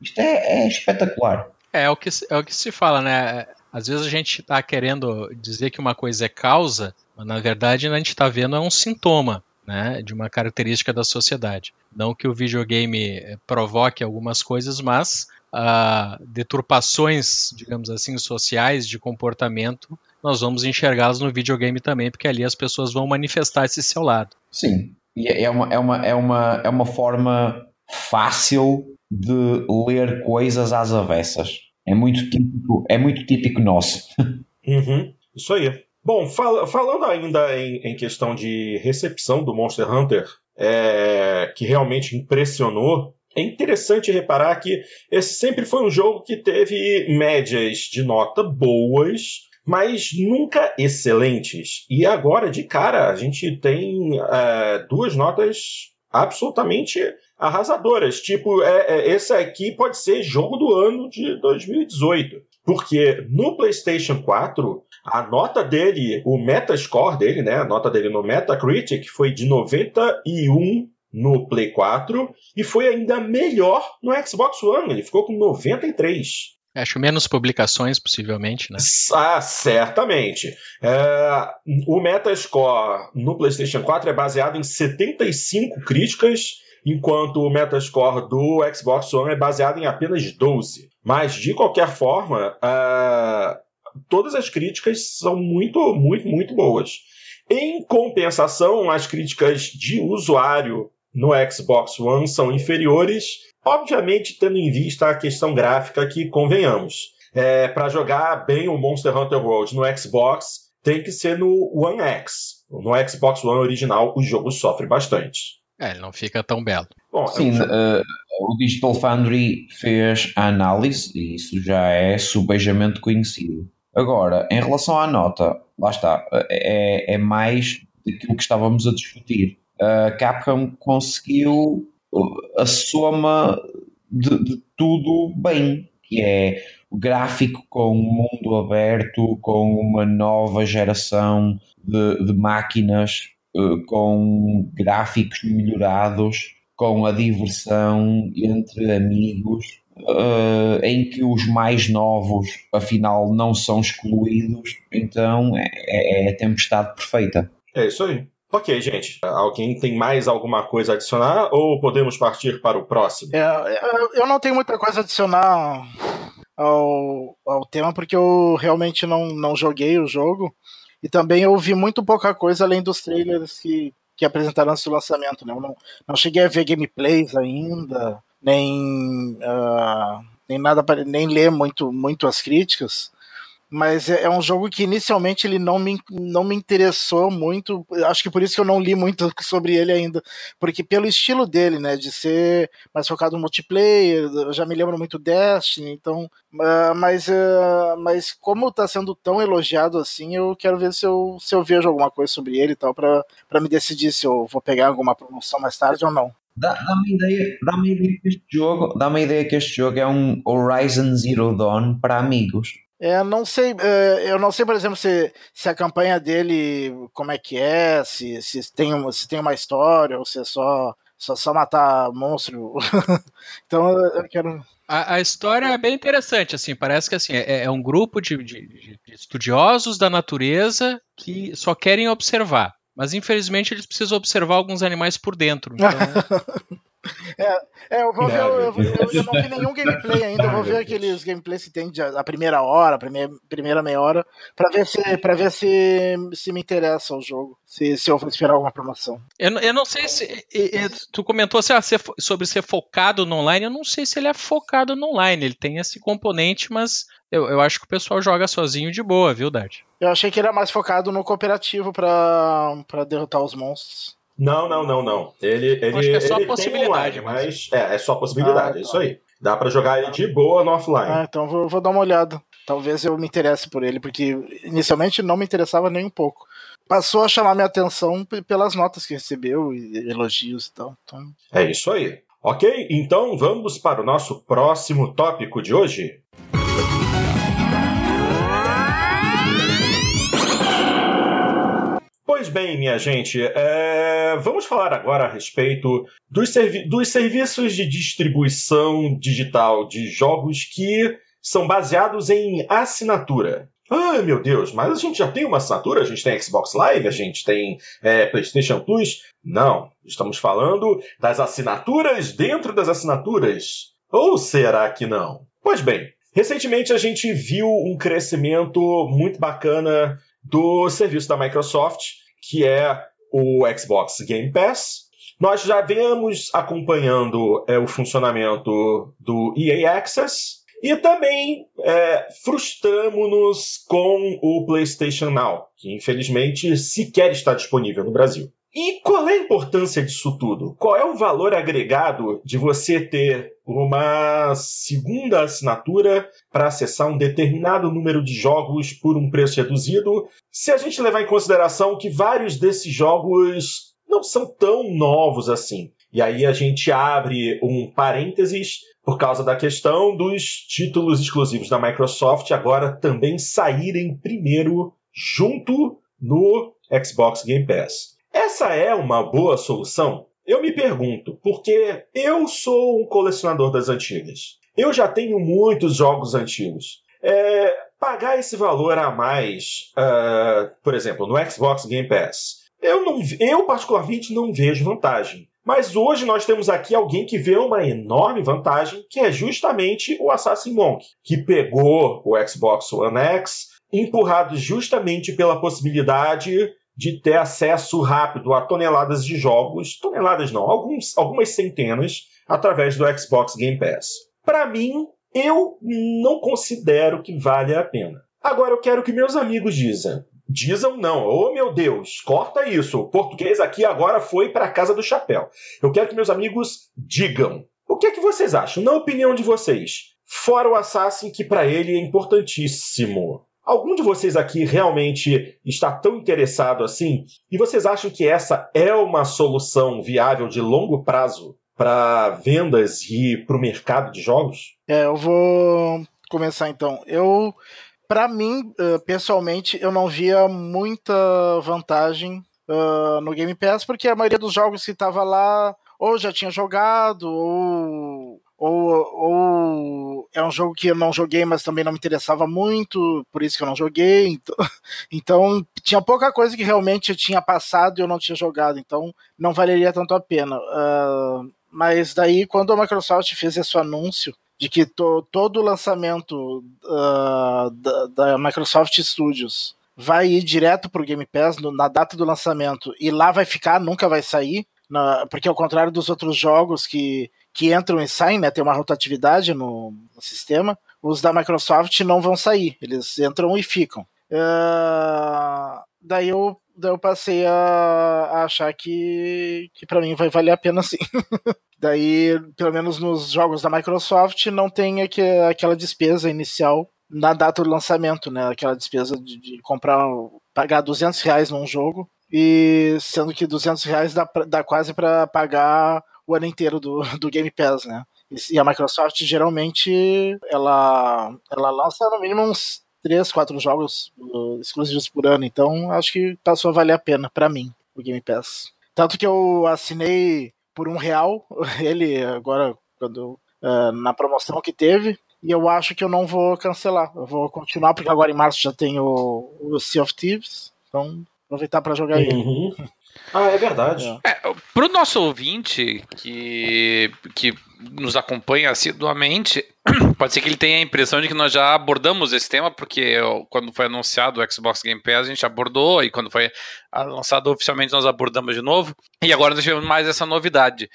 Isto é, é espetacular. É, é o, que, é o que se fala, né? Às vezes a gente está querendo dizer que uma coisa é causa, mas na verdade a gente está vendo é um sintoma. Né, de uma característica da sociedade. Não que o videogame eh, provoque algumas coisas, mas uh, deturpações, digamos assim, sociais de comportamento, nós vamos enxergá-las no videogame também, porque ali as pessoas vão manifestar esse seu lado. Sim, e é uma, é uma, é uma, é uma forma fácil de ler coisas às avessas. É muito típico, é muito típico nosso. Uhum, isso aí. Bom, fal falando ainda em, em, questão de recepção do Monster Hunter, é, que realmente impressionou, é interessante reparar que esse sempre foi um jogo que teve médias de nota boas, mas nunca excelentes. E agora, de cara, a gente tem é, duas notas absolutamente arrasadoras. Tipo, é, é, esse aqui pode ser jogo do ano de 2018. Porque no PlayStation 4, a nota dele, o Metascore dele, né? A nota dele no Metacritic foi de 91 no Play 4 e foi ainda melhor no Xbox One. Ele ficou com 93. Acho menos publicações, possivelmente, né? Ah, certamente. É, o Metascore no PlayStation 4 é baseado em 75 críticas, enquanto o Metascore do Xbox One é baseado em apenas 12. Mas, de qualquer forma, é, todas as críticas são muito, muito, muito boas. Em compensação, as críticas de usuário no Xbox One são inferiores, obviamente tendo em vista a questão gráfica que convenhamos. É, para jogar bem o Monster Hunter World no Xbox, tem que ser no One X. No Xbox One original, o jogo sofre bastante. É, ele não fica tão belo. Bom, Sim, um... uh, o Digital Foundry fez a análise e isso já é subejamente conhecido. Agora, em relação à nota, lá está, é, é mais daquilo que estávamos a discutir a Capcom conseguiu a soma de, de, tudo bem, que é o gráfico com um mundo aberto, com uma nova geração de, de máquinas, eh, com gráficos melhorados, com a diversão entre amigos, Uh, em que os mais novos, afinal, não são excluídos, então é, é, é a tempestade perfeita. É isso aí. Ok, gente. Alguém tem mais alguma coisa a adicionar ou podemos partir para o próximo? É, eu não tenho muita coisa a adicionar ao, ao tema porque eu realmente não, não joguei o jogo. E também eu vi muito pouca coisa além dos trailers que, que apresentaram antes do lançamento. Né? Eu não, não cheguei a ver gameplays ainda, nem, uh, nem nada, nem ler muito, muito as críticas mas é, é, um jogo que inicialmente ele não me, não me interessou muito. Acho que por isso que eu não li muito sobre ele ainda, porque pelo estilo dele, né, de ser mais focado no multiplayer, eu já me lembro muito Destiny, então, uh, mas, uh, mas como está sendo tão elogiado assim, eu quero ver se eu, se eu vejo alguma coisa sobre ele e tal, para me decidir se eu vou pegar alguma promoção mais tarde ou não. Dá-me ideia, dá ideia que este jogo, dá uma ideia que este jogo é um Horizon Zero Dawn para amigos. É, não sei, é, eu não sei, por exemplo, se, se a campanha dele, como é que é, se, se, tem, uma, se tem uma história, ou se é só, só, só matar monstro. então eu quero. A, a, história é bem interessante, assim, parece que assim, é, é um grupo de, de, de estudiosos da natureza que só querem observar. Mas infelizmente eles precisam observar alguns animais por dentro. Então... É, é, eu vou ver, eu, eu, eu, não vi nenhum gameplay ainda, eu vou ver aqueles gameplays que tem de, a primeira hora, a primeira, primeira meia hora, pra ver se, pra ver se, se me interessa o jogo, se, se eu vou esperar alguma promoção. Eu, eu não sei se. Tu comentou assim, ah, sobre ser focado no online, eu não sei se ele é focado no online, ele tem esse componente, mas eu, eu acho que o pessoal joga sozinho de boa, viu, Dart? Eu achei que ele era mais focado no cooperativo pra derrotar os monstros. Não, não, não, não. Ele, ele, Acho que é só ele possibilidade, online, mas é, é só possibilidade, ah, é isso aí. Dá para jogar ele de boa no offline. Ah, então vou, vou dar uma olhada. Talvez eu me interesse por ele, porque inicialmente não me interessava nem um pouco. Passou a chamar minha atenção pelas notas que recebeu e elogios e tal. Então... É isso aí. Ok, então vamos para o nosso próximo tópico de hoje. Pois bem, minha gente, é... vamos falar agora a respeito dos, servi dos serviços de distribuição digital de jogos que são baseados em assinatura. Ai meu Deus, mas a gente já tem uma assinatura? A gente tem Xbox Live, a gente tem é, PlayStation Plus? Não, estamos falando das assinaturas dentro das assinaturas. Ou será que não? Pois bem, recentemente a gente viu um crescimento muito bacana do serviço da Microsoft que é o Xbox Game Pass. Nós já vemos acompanhando é, o funcionamento do EA Access e também é, frustramos-nos com o PlayStation Now, que infelizmente sequer está disponível no Brasil. E qual é a importância disso tudo? Qual é o valor agregado de você ter uma segunda assinatura para acessar um determinado número de jogos por um preço reduzido, se a gente levar em consideração que vários desses jogos não são tão novos assim? E aí a gente abre um parênteses por causa da questão dos títulos exclusivos da Microsoft agora também saírem primeiro junto no Xbox Game Pass. Essa é uma boa solução? Eu me pergunto, porque eu sou um colecionador das antigas. Eu já tenho muitos jogos antigos. É, pagar esse valor a mais, uh, por exemplo, no Xbox Game Pass, eu, não, eu particularmente não vejo vantagem. Mas hoje nós temos aqui alguém que vê uma enorme vantagem, que é justamente o Assassin Monk, que pegou o Xbox One X, empurrado justamente pela possibilidade de ter acesso rápido a toneladas de jogos, toneladas não, alguns, algumas centenas, através do Xbox Game Pass. Para mim, eu não considero que vale a pena. Agora eu quero que meus amigos dizem. Dizam não. Oh meu Deus, corta isso. O português aqui agora foi para a casa do chapéu. Eu quero que meus amigos digam. O que é que vocês acham? Na opinião de vocês, fora o Assassin que para ele é importantíssimo. Algum de vocês aqui realmente está tão interessado assim? E vocês acham que essa é uma solução viável de longo prazo para vendas e para o mercado de jogos? É, eu vou começar então. Eu, para mim, eh, pessoalmente, eu não via muita vantagem uh, no Game Pass, porque a maioria dos jogos que estava lá ou já tinha jogado, ou ou, ou é um jogo que eu não joguei, mas também não me interessava muito, por isso que eu não joguei. Então, então tinha pouca coisa que realmente eu tinha passado e eu não tinha jogado, então não valeria tanto a pena. Uh, mas daí, quando a Microsoft fez esse anúncio de que to, todo o lançamento uh, da, da, Microsoft Studios vai ir direto pro Game Pass no, na data do lançamento e lá vai ficar, nunca vai sair, na, porque ao contrário dos outros jogos que, que entram e saem, né, tem uma rotatividade no, no sistema, os da Microsoft não vão sair, eles entram e ficam. Uh, daí eu daí eu passei a, a achar que, que para mim vai valer a pena sim. daí, pelo menos nos jogos da Microsoft, não tem aqu aquela despesa inicial na data do lançamento, né? Aquela despesa de, de comprar, pagar 200 reais num jogo, e sendo que 200 reais dá, dá quase para pagar o ano inteiro do, do Game Pass, né? E a Microsoft geralmente ela, ela lança no mínimo uns três, quatro jogos uh, exclusivos por ano, então acho que passou a valer a pena para mim o Game Pass. Tanto que eu assinei por um real ele agora quando uh, na promoção que teve e eu acho que eu não vou cancelar, eu vou continuar porque agora em março já tem o, o Sea of Thieves, então aproveitar para jogar uhum. ele. Ah, é verdade. É. É, pro nosso ouvinte que, que nos acompanha assiduamente, pode ser que ele tenha a impressão de que nós já abordamos esse tema, porque quando foi anunciado o Xbox Game Pass, a gente abordou, e quando foi lançado oficialmente, nós abordamos de novo. E agora nós tivemos mais essa novidade.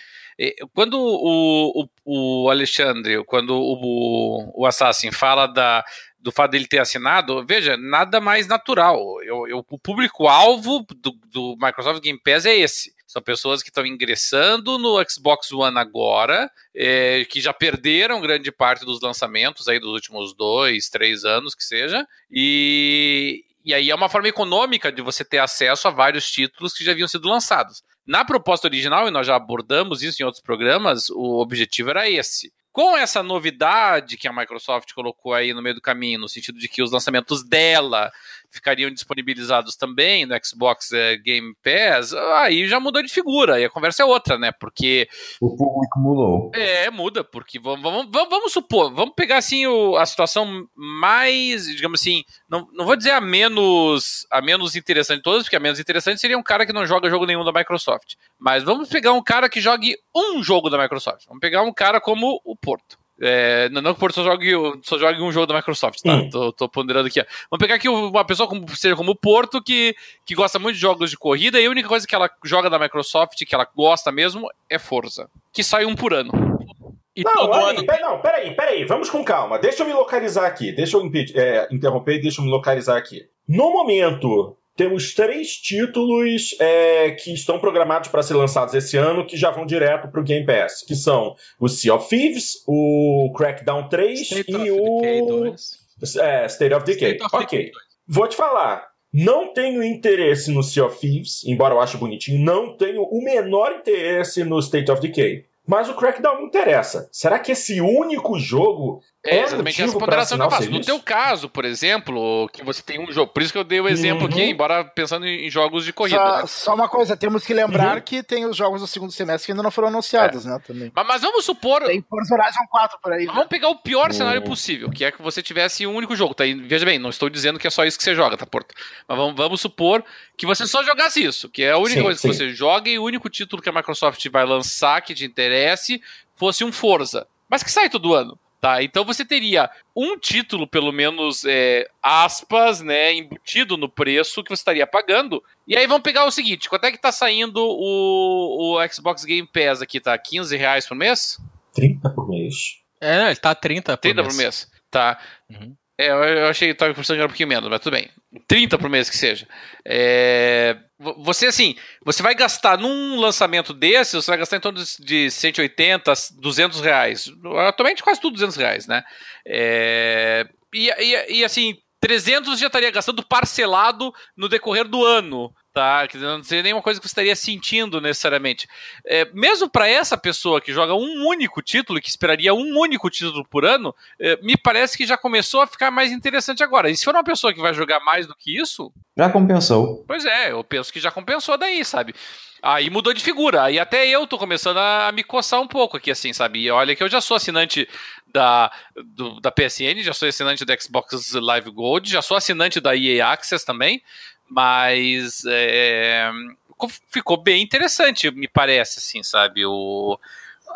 Quando o, o, o Alexandre, quando o, o Assassin fala da, do fato dele ter assinado, veja, nada mais natural. Eu, eu o público-alvo do, do Microsoft Game Pass é esse. São pessoas que estão ingressando no Xbox One agora, é, que já perderam grande parte dos lançamentos aí dos últimos dois, três anos, que seja, e, e aí é uma forma econômica de você ter acesso a vários títulos que já haviam sido lançados. Na proposta original, e nós já abordamos isso em outros programas, o objetivo era esse. Com essa novidade que a Microsoft colocou aí no meio do caminho, no sentido de que os lançamentos dela ficariam disponibilizados também no Xbox é, Game Pass, aí já mudou de figura, e a conversa é outra, né? Porque. O público mudou. É, muda, porque vamos, vamos, vamos, vamos supor, vamos pegar assim o, a situação mais, digamos assim, não, não vou dizer a menos, a menos interessante de todas, porque a menos interessante seria um cara que não joga jogo nenhum da Microsoft. Mas vamos pegar um cara que jogue um jogo da Microsoft. Vamos pegar um cara como o Porto. É, não que o Porto só jogue, só jogue um jogo da Microsoft, tá? Hum. Tô, tô, ponderando aqui. Ó. Vamos pegar aqui uma pessoa como, seja como o Porto, que, que gosta muito de jogos de corrida, e a única coisa que ela joga da Microsoft, que ela gosta mesmo, é Forza. Que sai um por ano. E não, aí, ano... pera, não, peraí, peraí, vamos com calma. Deixa eu me localizar aqui. Deixa eu impedir, é, interromper e deixa eu me localizar aqui. No momento, temos três títulos é, que estão programados para ser lançados esse ano que já vão direto para o Game Pass, que são o Sea of Thieves, o Crackdown 3 State e o é, State of Decay. State of ok, vou te falar. Não tenho interesse no Sea of Thieves, embora eu ache bonitinho, não tenho o menor interesse no State of Decay. Mas o Crackdown me interessa. Será que esse único jogo é, exatamente essa ponderação que eu faço. No teu caso, por exemplo, que você tem um jogo, por isso que eu dei o exemplo uhum. aqui, embora pensando em jogos de corrida. Só, né? só uma coisa, temos que lembrar uhum. que tem os jogos do segundo semestre que ainda não foram anunciados, é. né? Também. Mas, mas, vamos supor. Tem Forza Horizon 4 por aí. Né? Vamos pegar o pior cenário possível, que é que você tivesse um único jogo. Tá? E, veja bem, não estou dizendo que é só isso que você joga, tá, Porto? Mas vamos, vamos supor que você só jogasse isso, que é a única sim, coisa sim. que você joga e o único título que a Microsoft vai lançar que te interesse fosse um Forza. Mas que sai todo ano. Tá, então você teria um título, pelo menos, é, aspas, né, embutido no preço que você estaria pagando. E aí vamos pegar o seguinte: quanto é que tá saindo o, o Xbox Game Pass aqui? Tá 15 reais por mês? 30 por mês. É, ele tá 30 por 30 mês. por mês. Tá. Uhum. É, eu achei que estava era um pouquinho menos, mas tudo bem. 30 por mês que seja. É, você, assim, você vai gastar num lançamento desse, você vai gastar em torno de 180, 200 reais. Atualmente quase tudo 200 reais, né? É, e, e, e, assim, 300 já estaria gastando parcelado no decorrer do ano tá? Não seria nenhuma coisa que você estaria sentindo necessariamente. É, mesmo para essa pessoa que joga um único título, que esperaria um único título por ano, é, me parece que já começou a ficar mais interessante agora. E se for uma pessoa que vai jogar mais do que isso. Já compensou. Pois é, eu penso que já compensou daí, sabe? Aí mudou de figura. Aí até eu tô começando a, me coçar um pouco aqui, assim, sabe? E olha que eu já sou assinante da, do, da PSN, já sou assinante do Xbox Live Gold, já sou assinante da EA Access também. Mas é, ficou bem interessante, me parece, assim, sabe? O,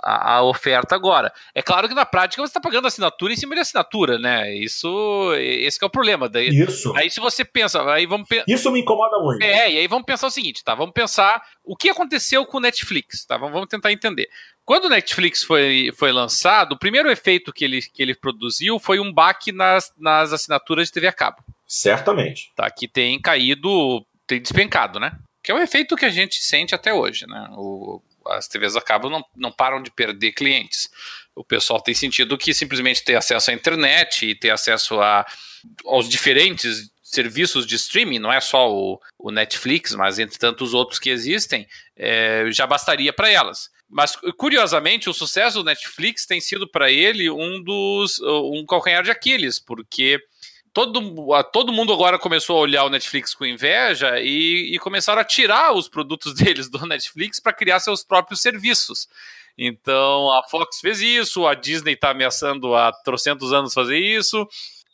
a, a, oferta agora. É claro que na prática você está pagando assinatura em cima de assinatura, né? Isso, esse é o problema. Daí, Isso. Aí se você pensa, aí vamos Isso me incomoda muito. É, e aí vamos pensar o seguinte, tá? Vamos pensar o que aconteceu com o Netflix, tá? Vamos, vamos tentar entender. Quando o Netflix foi, foi lançado, o primeiro efeito que ele, que ele produziu foi um baque nas, nas assinaturas de TV a cabo. Certamente. Tá, que tem caído, tem despencado, né? Que é o efeito que a gente sente até hoje, né? O, as TVs a cabo não, não param de perder clientes. O pessoal tem sentido que simplesmente ter acesso à internet e ter acesso a, aos diferentes serviços de streaming, não é só o, o Netflix, mas entre tantos outros que existem, é, já bastaria para elas. Mas curiosamente, o sucesso do Netflix tem sido para ele um dos um calcanhar de Aquiles, porque todo, todo mundo agora começou a olhar o Netflix com inveja e, e começaram a tirar os produtos deles do Netflix para criar seus próprios serviços. Então a Fox fez isso, a Disney está ameaçando há trocentos anos fazer isso,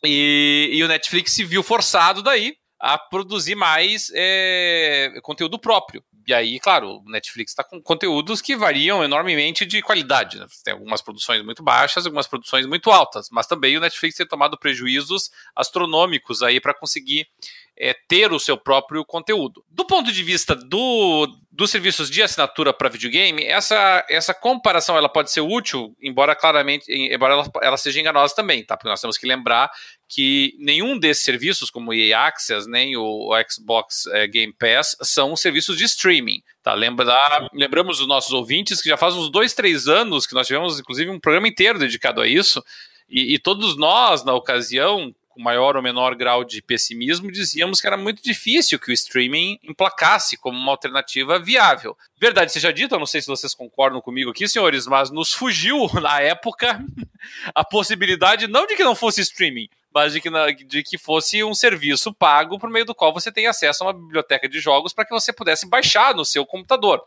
e, e, o Netflix se viu forçado daí a produzir mais é, conteúdo próprio. E aí, claro, o Netflix está com conteúdos que variam enormemente de qualidade. Né? Tem algumas produções muito baixas, algumas produções muito altas, mas também o Netflix tem tomado prejuízos astronômicos aí para conseguir é, ter o seu próprio conteúdo. Do ponto de vista do, dos serviços de assinatura para videogame, essa, essa comparação ela pode ser útil, embora claramente, embora ela, ela, seja enganosa também, tá? Porque nós temos que lembrar que nenhum desses serviços, como o EA Access, nem o, Xbox é, Game Pass, são serviços de streaming. Tá? Lembra, lembramos os nossos ouvintes que já faz uns dois, três anos que nós tivemos, inclusive, um programa inteiro dedicado a isso. E, e, todos nós, na ocasião, com maior ou menor grau de pessimismo, dizíamos que era muito difícil que o streaming emplacasse como uma alternativa viável. Verdade seja dita, eu não sei se vocês concordam comigo aqui, senhores, mas nos fugiu na época a possibilidade não de que não fosse streaming, mas de que, de que fosse um serviço pago por meio do qual você tem acesso a uma biblioteca de jogos para que você pudesse baixar no seu computador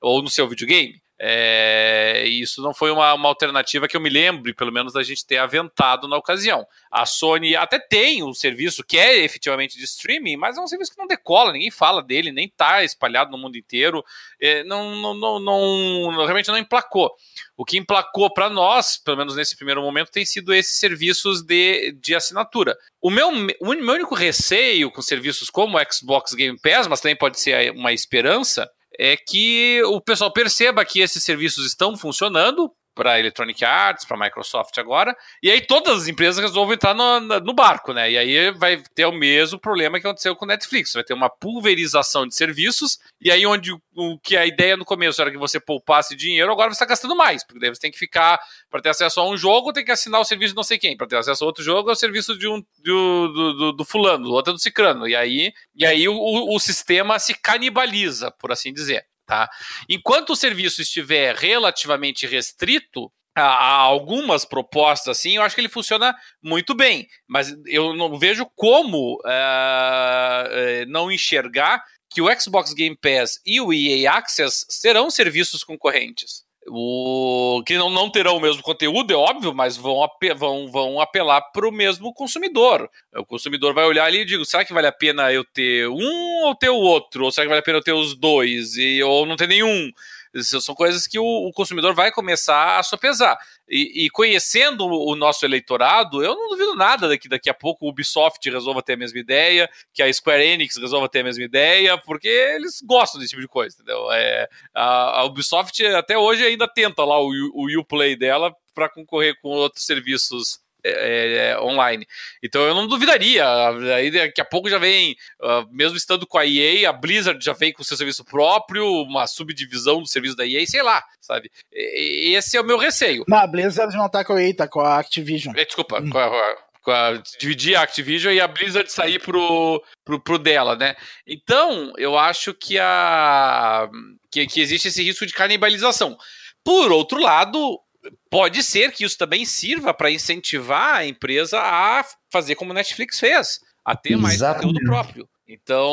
ou no seu videogame. É, isso não foi uma, uma, alternativa que eu me lembre, pelo menos, da gente ter aventado na ocasião. A Sony até tem um serviço que é efetivamente de streaming, mas é um serviço que não decola, ninguém fala dele, nem está espalhado no mundo inteiro, é, não, não, não, não, realmente não emplacou. O que emplacou para nós, pelo menos nesse primeiro momento, tem sido esses serviços de, de assinatura. O meu, o meu único receio com serviços como o Xbox Game Pass, mas também pode ser uma esperança, é que o pessoal perceba que esses serviços estão funcionando para Electronic Arts, para Microsoft agora, e aí todas as empresas resolvem entrar no, no, barco, né? E aí vai ter o mesmo problema que aconteceu com o Netflix, vai ter uma pulverização de serviços, e aí onde o que a ideia no começo era que você poupasse dinheiro, agora você está gastando mais, porque daí você tem que ficar, para ter acesso a um jogo, tem que assinar o serviço de não sei quem, para ter acesso a outro jogo é o serviço de um, do, do, do, do fulano, do outro é do cicrano, e aí, e aí o, o sistema se canibaliza, por assim dizer. Tá? Enquanto o serviço estiver relativamente restrito, a, algumas propostas assim, eu acho que ele funciona muito bem, mas eu não vejo como uh, não enxergar que o Xbox Game Pass e o EA Access serão serviços concorrentes. O, que não, não terão o mesmo conteúdo, é óbvio, mas vão, vão, vão apelar para o mesmo consumidor. O consumidor vai olhar ali e digo: será que vale a pena eu ter um ou ter o outro? Ou será que vale a pena eu ter os dois? E, ou não ter nenhum? São coisas que o, o consumidor vai começar a sopesar. E, e, conhecendo o nosso eleitorado, eu não duvido nada daqui daqui a pouco o Ubisoft resolva ter a mesma ideia, que a Square Enix resolva ter a mesma ideia, porque eles gostam desse tipo de coisa, entendeu? É, a, a Ubisoft até hoje ainda tenta lá o, o Uplay dela para concorrer com outros serviços é, é, é, online. Então eu não duvidaria. Aí daqui a pouco já vem, uh, mesmo estando com a EA, a Blizzard já vem com seu serviço próprio, uma subdivisão do serviço da EA, sei lá, sabe? E, esse é o meu receio. Não, a Blizzard não tá com a EA, tá com a Activision. É, desculpa, hum. com a, com a, dividir a Activision e a Blizzard sair pro, pro, pro dela, né? Então, eu acho que a que, que existe esse risco de canibalização. Por outro lado, pode ser que isso também sirva para incentivar a empresa a fazer como a Netflix fez, a ter mais conteúdo próprio. Então,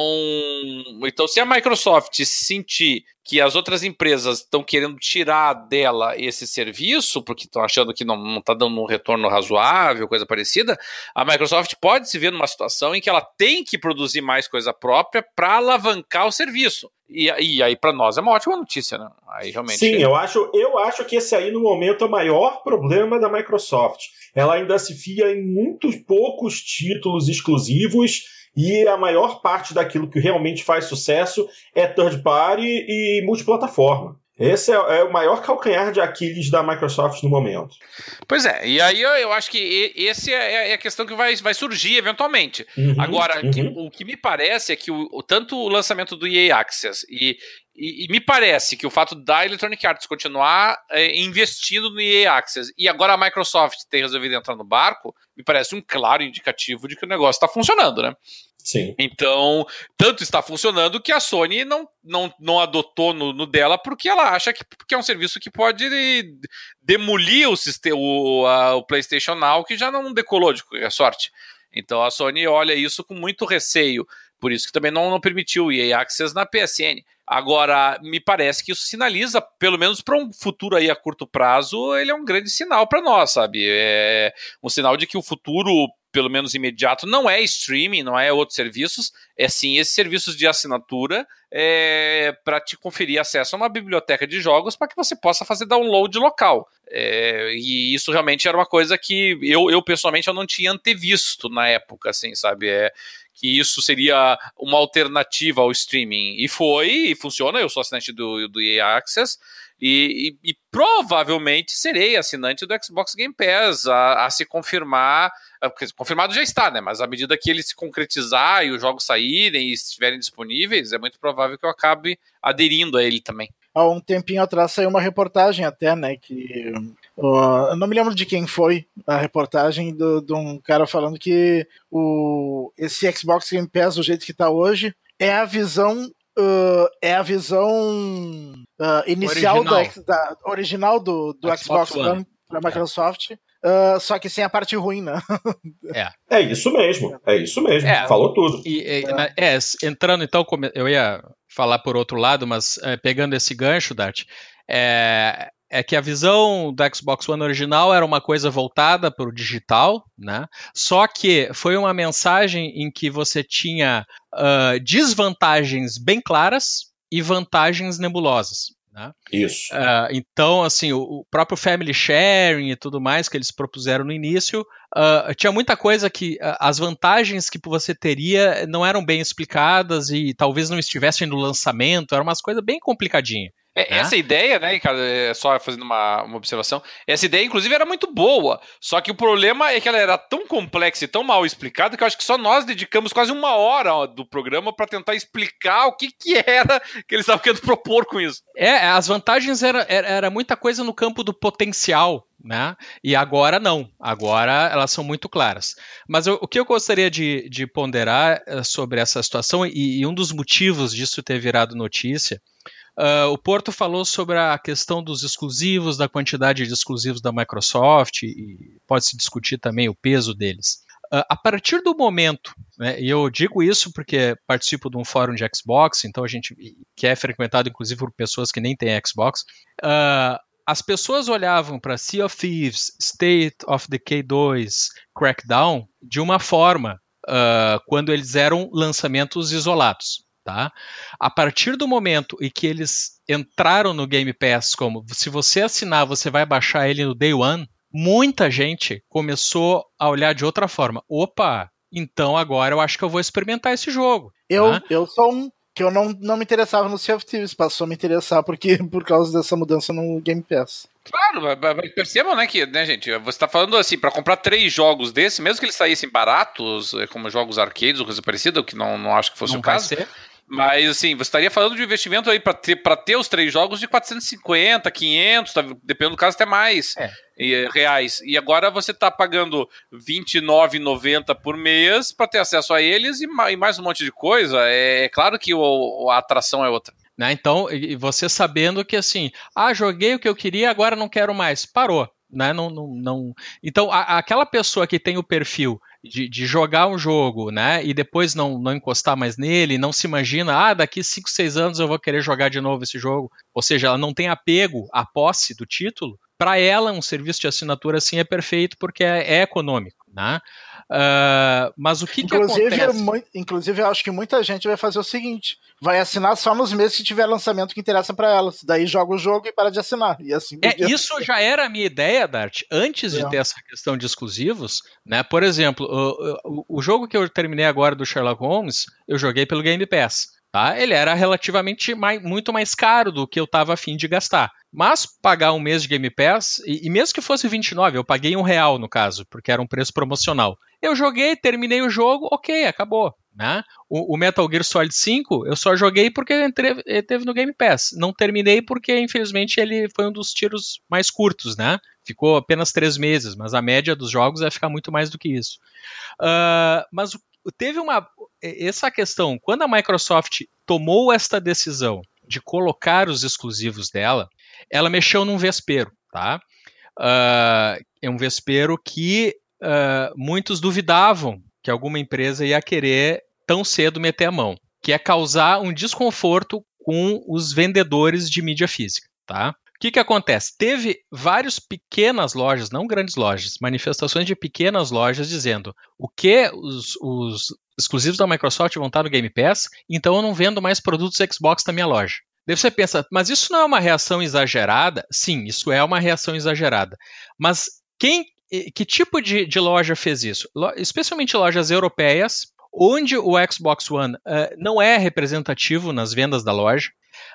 então se a Microsoft sentir que as outras empresas estão querendo tirar dela esse serviço, porque estão achando que não está dando um retorno razoável, coisa parecida, a Microsoft pode se ver numa situação em que ela tem que produzir mais coisa própria para alavancar o serviço. E, e aí, para nós, é uma ótima notícia, né? Aí, realmente... Sim, eu acho, eu acho que esse aí, no momento, é o maior problema da Microsoft. Ela ainda se fia em muitos poucos títulos exclusivos e a maior parte daquilo que realmente faz sucesso é third party e multiplataforma. Esse é, é, o maior calcanhar de Aquiles da Microsoft no momento. Pois é, e aí eu, eu acho que esse é, é, a questão que vai, vai surgir eventualmente. Uhum, Agora, uhum. Que, o que me parece é que o, o, tanto o lançamento do EA Access e, e, e, me parece que o fato da Electronic Arts continuar é, investindo no EA Access e agora a Microsoft ter resolvido entrar no barco, me parece um claro indicativo de que o negócio está funcionando, né? Sim. Então, tanto está funcionando que a Sony não, não, não adotou no, no dela porque ela acha que, que é um serviço que pode demolir o, sistema, o, a, o PlayStation Now, que já não decolou de qualquer sorte. Então a Sony olha isso com muito receio. Por isso que também não, não permitiu o EA Access na PSN. Agora, me parece que isso sinaliza, pelo menos para um futuro aí a curto prazo, ele é um grande sinal para nós, sabe? É um sinal de que o futuro pelo menos imediato, não é streaming, não é outros serviços, é sim esses serviços de assinatura é, para te conferir acesso a uma biblioteca de jogos para que você possa fazer download local. É, e isso realmente era uma coisa que eu, eu pessoalmente eu não tinha antevisto na época, assim, sabe? É, que isso seria uma alternativa ao streaming. E foi, e funciona, eu sou assinante do, do EA Access, e, e, e, provavelmente serei assinante do Xbox Game Pass a, a se confirmar. Confirmado já está, né? Mas à medida que ele se concretizar e os jogos saírem e estiverem disponíveis, é muito provável que eu acabe aderindo a ele também. Há um tempinho atrás saiu uma reportagem até, né? Que uh, eu não me lembro de quem foi a reportagem do, de um cara falando que o, esse Xbox Game Pass, do jeito que está hoje, é a visão uh, é a visão uh, inicial original. Do, da, original do, do Xbox, Xbox One para Microsoft. Uh, só que sem a parte ruim, né? é. é isso mesmo, é isso mesmo. É, Falou tudo. E, é. é. entrando então, eu ia falar por outro lado, mas é, pegando esse gancho, Dart, é, é que a visão do Xbox One original era uma coisa voltada para o digital, né? Só que foi uma mensagem em que você tinha uh, desvantagens bem claras e vantagens nebulosas. Né? Isso. Uh, então, assim, o, o, próprio family sharing e tudo mais que eles propuseram no início, uh, tinha muita coisa que as vantagens que você teria não eram bem explicadas e talvez não estivessem no lançamento, eram umas coisas bem complicadinhas. É, né? Essa ideia, né, Ricardo, é só fazendo uma, uma observação, essa ideia, inclusive, era muito boa. Só que o problema é que ela era tão complexa e tão mal explicada que eu acho que só nós dedicamos quase uma hora do programa para tentar explicar o que, que era que eles estavam querendo propor com isso. É, as vantagens era, era, era muita coisa no campo do potencial. Né? E agora não, agora elas são muito claras. Mas eu, o que eu gostaria de, de ponderar eh, sobre essa situação, e, e um dos motivos disso ter virado notícia, Uh, o Porto falou sobre a questão dos exclusivos, da quantidade de exclusivos da Microsoft, e pode-se discutir também o peso deles. Uh, a partir do momento, né, e eu digo isso porque participo de um fórum de Xbox, então a gente que é frequentado inclusive por pessoas que nem têm Xbox, uh, as pessoas olhavam para Sea of Thieves, State of Decay 2, Crackdown de uma forma quando eles eram lançamentos isolados. Tá? A partir do momento em que eles entraram no Game Pass, como se você assinar, você vai baixar ele no Day One, muita gente começou a olhar de outra forma. Opa, então agora eu acho que eu vou experimentar esse jogo. Eu, tá? eu sou um que eu não, não me interessava no Sea of Thieves, passou a me interessar porque, por causa dessa mudança no Game Pass. Claro, percebam, né, que, né, gente, você está falando assim, para comprar três jogos desse, mesmo que eles saíssem baratos, como jogos arcades ou coisa parecida, o que não, não acho que fosse não o caso, ser. Mas, assim, você estaria falando de um investimento aí para ter, ter os três jogos de 450, 500, tá, dependendo do caso, até mais é. e, reais. E agora você está pagando R$29,90 por mês para ter acesso a eles e, e, mais um monte de coisa. É, é claro que o, a atração é outra. Né? Então, e você sabendo que assim, ah, joguei o que eu queria, agora não quero mais. Parou. Né? Não, não, não... Então, a, aquela pessoa que tem o perfil de, de, jogar um jogo, né, e depois não, não encostar mais nele, não se imagina, ah, daqui 5, 6 anos eu vou querer jogar de novo esse jogo, ou seja, ela não tem apego à posse do título, para ela um serviço de assinatura assim é perfeito porque é, é econômico, né? Uh, mas o que, inclusive, que acontece? Inclusive, eu acho que muita gente vai fazer o seguinte: vai assinar só nos meses que tiver lançamento que interessa para elas. Daí joga o jogo e para de assinar. E assim. É, isso já era a minha ideia, Dart, antes é. de ter essa questão de exclusivos. Né? Por exemplo, o, o, o jogo que eu terminei agora do Sherlock Holmes, eu joguei pelo Game Pass. Tá? Ele era relativamente mais, muito mais caro do que eu estava afim de gastar. Mas pagar um mês de Game Pass, e, e, mesmo que fosse 29, eu paguei um real no caso, porque era um preço promocional. Eu joguei, terminei o jogo, ok, acabou. Né? O, o Metal Gear Solid 5 eu só joguei porque entre, ele teve no Game Pass. Não terminei porque, infelizmente, ele foi um dos tiros mais curtos, né? Ficou apenas três meses, mas a média dos jogos vai ficar muito mais do que isso. Uh, mas teve uma. Essa questão, quando a Microsoft tomou esta decisão de colocar os exclusivos dela, ela mexeu num vespeiro, tá? Uh, é um vespeiro que uh, muitos duvidavam que alguma empresa ia querer tão cedo meter a mão, que é causar um desconforto com os vendedores de mídia física, tá? O que, que acontece? Teve várias pequenas lojas, não grandes lojas, manifestações de pequenas lojas dizendo o que os, os exclusivos da Microsoft vão estar no Game Pass, então eu não vendo mais produtos Xbox na minha loja. Daí você pensa, mas isso não é uma reação exagerada? Sim, isso é uma reação exagerada. Mas quem, que tipo de, de loja fez isso? Especialmente lojas europeias, onde o Xbox One uh, não é representativo nas vendas da loja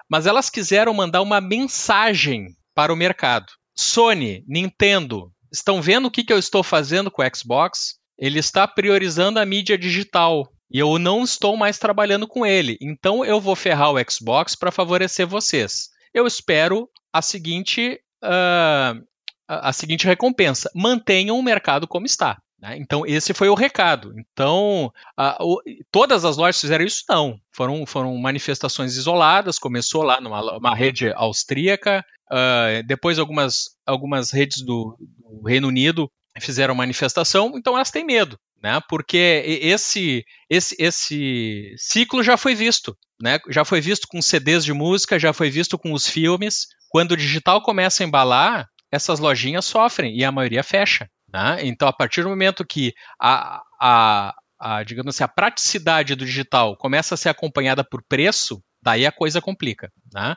mas elas quiseram mandar uma mensagem para o mercado. Sony, Nintendo, estão vendo o que, que eu estou fazendo com o Xbox? Ele está priorizando a mídia digital e eu não estou mais trabalhando com ele. Então eu vou ferrar o Xbox para favorecer vocês. Eu espero a seguinte, uh, a seguinte recompensa: mantenham o mercado como está. Né? Então, esse foi o recado. Então, a, o, todas as lojas fizeram isso? Não. Foram, foram manifestações isoladas, começou lá numa rede austríaca, uh, depois algumas, algumas redes do, do Reino Unido fizeram manifestação, então elas têm medo. Né, porque esse, esse, esse ciclo já foi visto. Né, já foi visto com CDs de música, já foi visto com os filmes. Quando o digital começa a embalar, essas lojinhas sofrem e a maioria fecha. Né? Então, a partir do momento que a, a, a, digamos assim, a praticidade do digital começa a ser acompanhada por preço, daí a coisa complica. Né?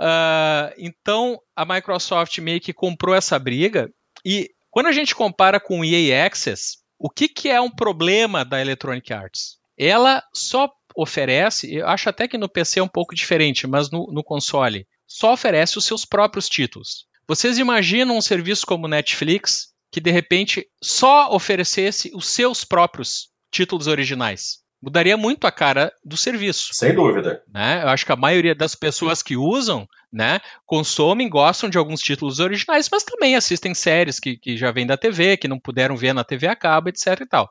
Uh, então, a Microsoft meio que comprou essa briga e quando a gente compara com o EA Access, o que, que é um problema da Electronic Arts? Ela só oferece, eu acho até que no PC é um pouco diferente, mas no, no console, só oferece os seus próprios títulos. Vocês imaginam um serviço como Netflix que de repente só oferecesse os seus próprios títulos originais. Mudaria muito a cara do serviço. Sem dúvida. Né? Eu acho que a maioria das pessoas que usam, né, consomem, gostam de alguns títulos originais, mas também assistem séries que, que já vêm da TV, que não puderam ver na TV a cabo, etc. E tal.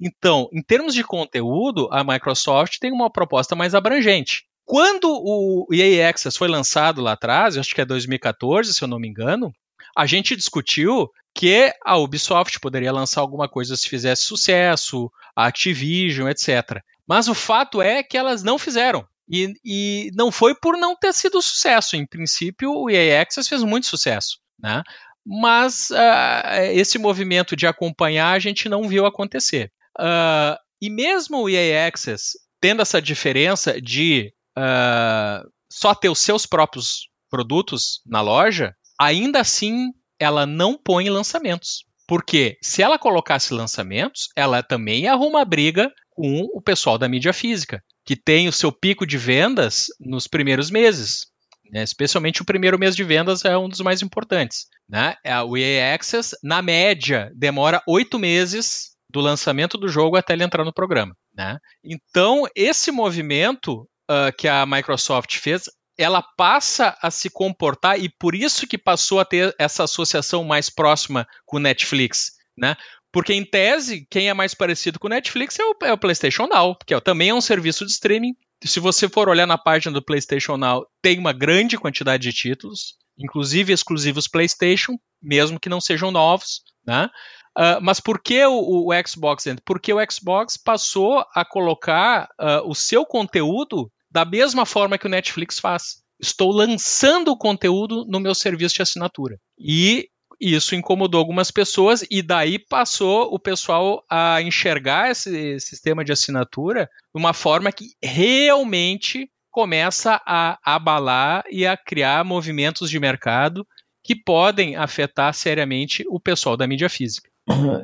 Então, em termos de conteúdo, a Microsoft tem uma proposta mais abrangente. Quando o EA Access foi lançado lá atrás, acho que é 2014, se eu não me engano, a gente discutiu que a Ubisoft poderia lançar alguma coisa se fizesse sucesso, a Activision, etc. Mas o fato é que elas não fizeram. E, e não foi por não ter sido sucesso. Em princípio, o EA Access fez muito sucesso. Né? Mas uh, esse movimento de acompanhar a gente não viu acontecer. Uh, e mesmo o EA Access tendo essa diferença de uh, só ter os seus próprios produtos na loja, ainda assim ela não põe lançamentos. Porque se ela colocasse lançamentos, ela também arruma briga com o pessoal da mídia física, que tem o seu pico de vendas nos primeiros meses. Né? Especialmente o primeiro mês de vendas é um dos mais importantes. Né? É, o EA Access, na média, demora oito meses do lançamento do jogo até ele entrar no programa. Né? Então, esse movimento uh, que a Microsoft fez ela passa a se comportar e por isso que passou a ter essa associação mais próxima com o Netflix, né? Porque em tese, quem é mais parecido com o Netflix é o, é o PlayStation Now, que é, também é um serviço de streaming. Se você for olhar na página do PlayStation Now, tem uma grande quantidade de títulos, inclusive exclusivos PlayStation, mesmo que não sejam novos, né? Uh, mas por que o, o, Xbox? Porque o Xbox passou a colocar uh, o seu conteúdo da mesma forma que o Netflix faz. Estou lançando o conteúdo no meu serviço de assinatura. E isso incomodou algumas pessoas, e daí passou o pessoal a enxergar esse sistema de assinatura de uma forma que realmente começa a abalar e a criar movimentos de mercado que podem afetar seriamente o pessoal da mídia física.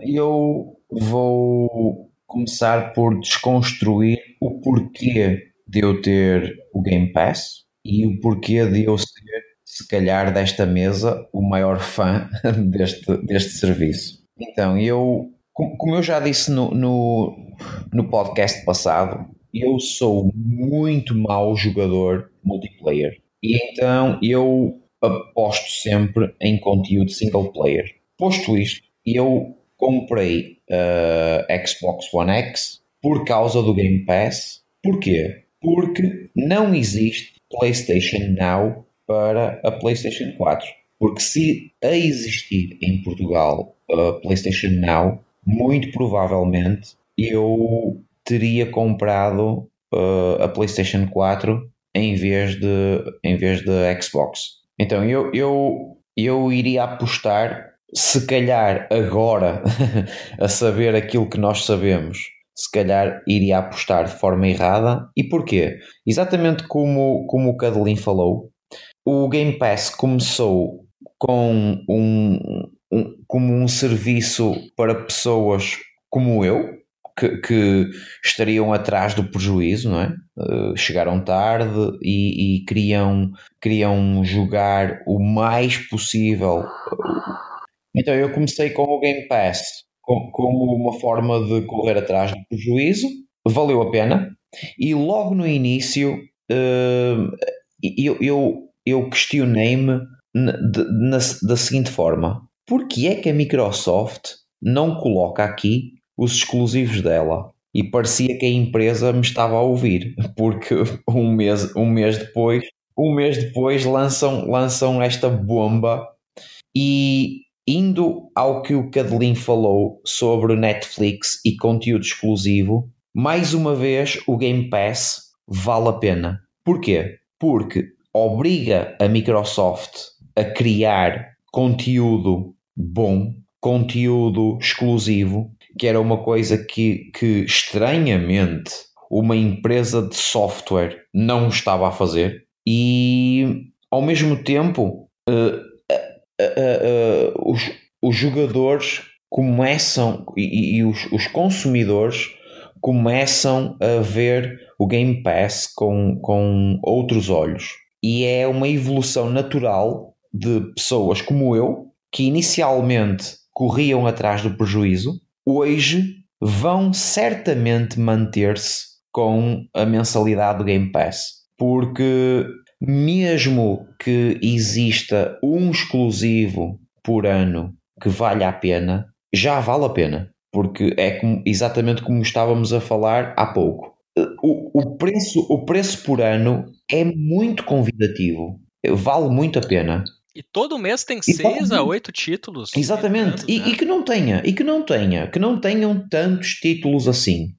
Eu vou começar por desconstruir o porquê de eu ter o Game Pass e o porquê de eu ser, se calhar, desta mesa, o maior fã deste, deste serviço. Então, eu, como eu já disse no, no, no podcast passado, eu sou muito mau jogador multiplayer. E então eu aposto sempre em conteúdo single player. Posto isto, eu comprei uh, Xbox One X por causa do Game Pass. Porquê? Porque não existe PlayStation Now para a PlayStation 4. Porque se a existir em Portugal a PlayStation Now, muito provavelmente eu teria comprado uh, a PlayStation 4 em vez de em vez da Xbox. Então eu, eu, eu iria apostar, se calhar agora, a saber aquilo que nós sabemos, se calhar iria apostar de forma errada. E porquê? Exatamente como, como o Cadelin falou, o Game Pass começou com um, um, como um serviço para pessoas como eu, que, que, estariam atrás do prejuízo, não é? Uh, chegaram tarde e, e, queriam, queriam jogar o mais possível. Então eu comecei com o Game Pass como, uma forma de correr atrás do prejuízo, valeu a pena, e logo no início uh, eu, eu, eu questionei-me da seguinte forma: por que é que a Microsoft não coloca aqui os exclusivos dela. E parecia que a empresa me estava a ouvir, porque um mês, um mês depois, um mês depois lançam, lançam esta bomba. E indo ao que o Cadelin falou sobre Netflix e conteúdo exclusivo, mais uma vez o Game Pass vale a pena. Porquê? Porque obriga a Microsoft a criar conteúdo bom, conteúdo exclusivo, que era uma coisa que, que estranhamente uma empresa de software não estava a fazer e ao mesmo tempo os, os jogadores começam e, e os, os, consumidores começam a ver o Game Pass com, com outros olhos. E é uma evolução natural de pessoas como eu que inicialmente corriam atrás do prejuízo hoje vão certamente manter-se com a mensalidade do Game Pass, porque mesmo que exista um exclusivo por ano que valha a pena, já vale a pena, porque é como, exatamente como estávamos a falar há pouco. O, o, preço, o preço por ano é muito convidativo, vale muito a pena. E todo mês tem e seis a oito títulos. Exatamente. E, né? e, que não tenha, e que não tenha, que não tenham tantos títulos assim.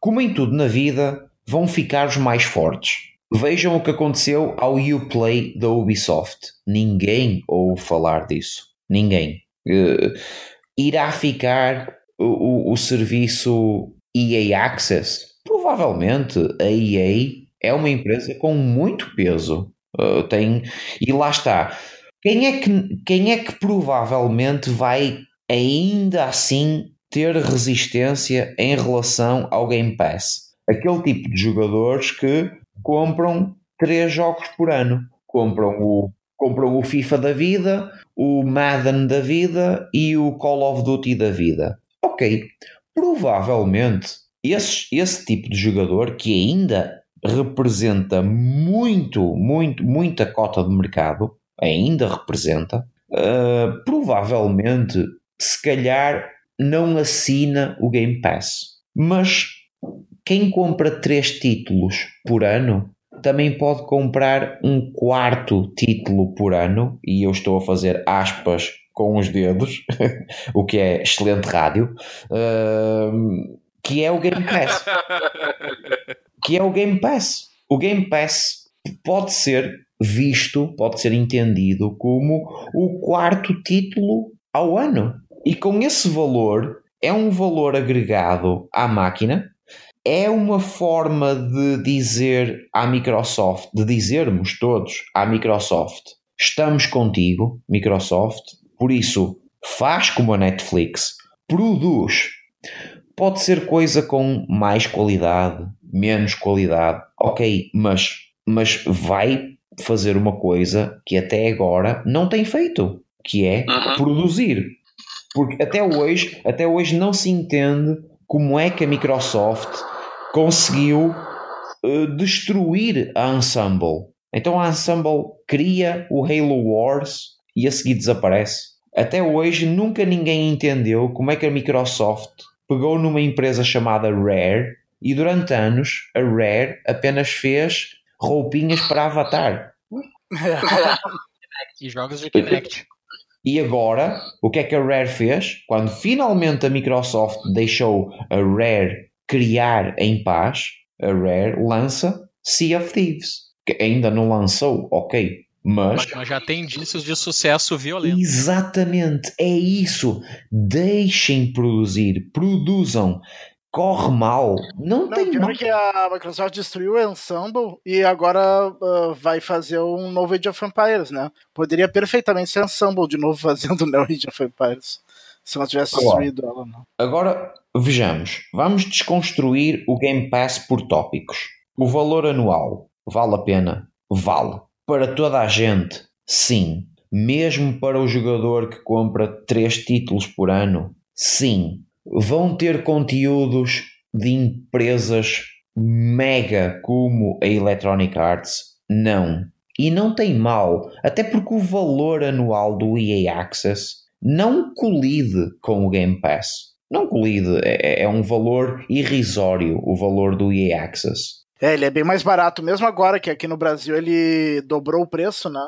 Como em tudo na vida, vão ficar os mais fortes. Vejam o que aconteceu ao Uplay da Ubisoft. Ninguém ouve falar disso. Ninguém. Uh, irá ficar o, o, o serviço EA Access? Provavelmente a EA é uma empresa com muito peso. Uh, tem, e lá está quem é que, quem é que provavelmente vai ainda assim ter resistência em relação ao Game Pass? Aquele tipo de jogadores que compram três jogos por ano. Compram o, compram o FIFA da vida, o Madden da vida e o Call of Duty da vida. Ok, provavelmente esse, esse tipo de jogador que ainda representa muito, muito, muita cota de mercado ainda representa, uh, provavelmente, se calhar, não assina o Game Pass. Mas quem compra três títulos por ano também pode comprar um quarto título por ano, e eu estou a fazer aspas com os dedos, o que é excelente rádio, uh, que é o Game Pass. que é o Game Pass. O Game Pass pode ser visto, pode ser entendido como o quarto título ao ano. E com esse valor, é um valor agregado à máquina, é uma forma de dizer à Microsoft, de dizermos todos à Microsoft: estamos contigo, Microsoft, por isso faz como a Netflix, produz. Pode ser coisa com mais qualidade, menos qualidade, ok, mas, mas vai fazer uma coisa que até agora não tem feito, que é produzir. Porque até hoje, até hoje não se entende como é que a Microsoft conseguiu uh, destruir a Ensemble. Então a Ensemble cria o Halo Wars e a seguir desaparece. Até hoje nunca ninguém entendeu como é que a Microsoft pegou numa empresa chamada Rare e durante anos a Rare apenas fez roupinhas para Avatar. e jogos de Kinect. E agora, o que é que a Rare fez? Quando finalmente a Microsoft deixou a Rare criar em paz, a Rare lança Sea of Thieves, que ainda não lançou, ok, mas, mas já tem indícios de sucesso violento. Exatamente, é isso. Deixem produzir, produzam corre mal. Não, não tem mal. que a Microsoft destruiu o Ensemble e agora uh, vai fazer um novo Age of Empires, né? Poderia perfeitamente ser Ensemble de novo fazendo o Age of Empires. Se não tivesse destruído ela, não. Agora, vejamos. Vamos desconstruir o Game Pass por tópicos. O valor anual. Vale a pena? Vale. Para toda a gente? Sim. Mesmo para o jogador que compra 3 títulos por ano? Sim vão ter conteúdos de empresas mega como a Electronic Arts? Não. E não tem mal, até porque o valor anual do EA Access não colide com o Game Pass. Não colide, é, é um valor irrisório o valor do EA Access. É, ele é bem mais barato, mesmo agora que aqui no Brasil ele dobrou o preço, né?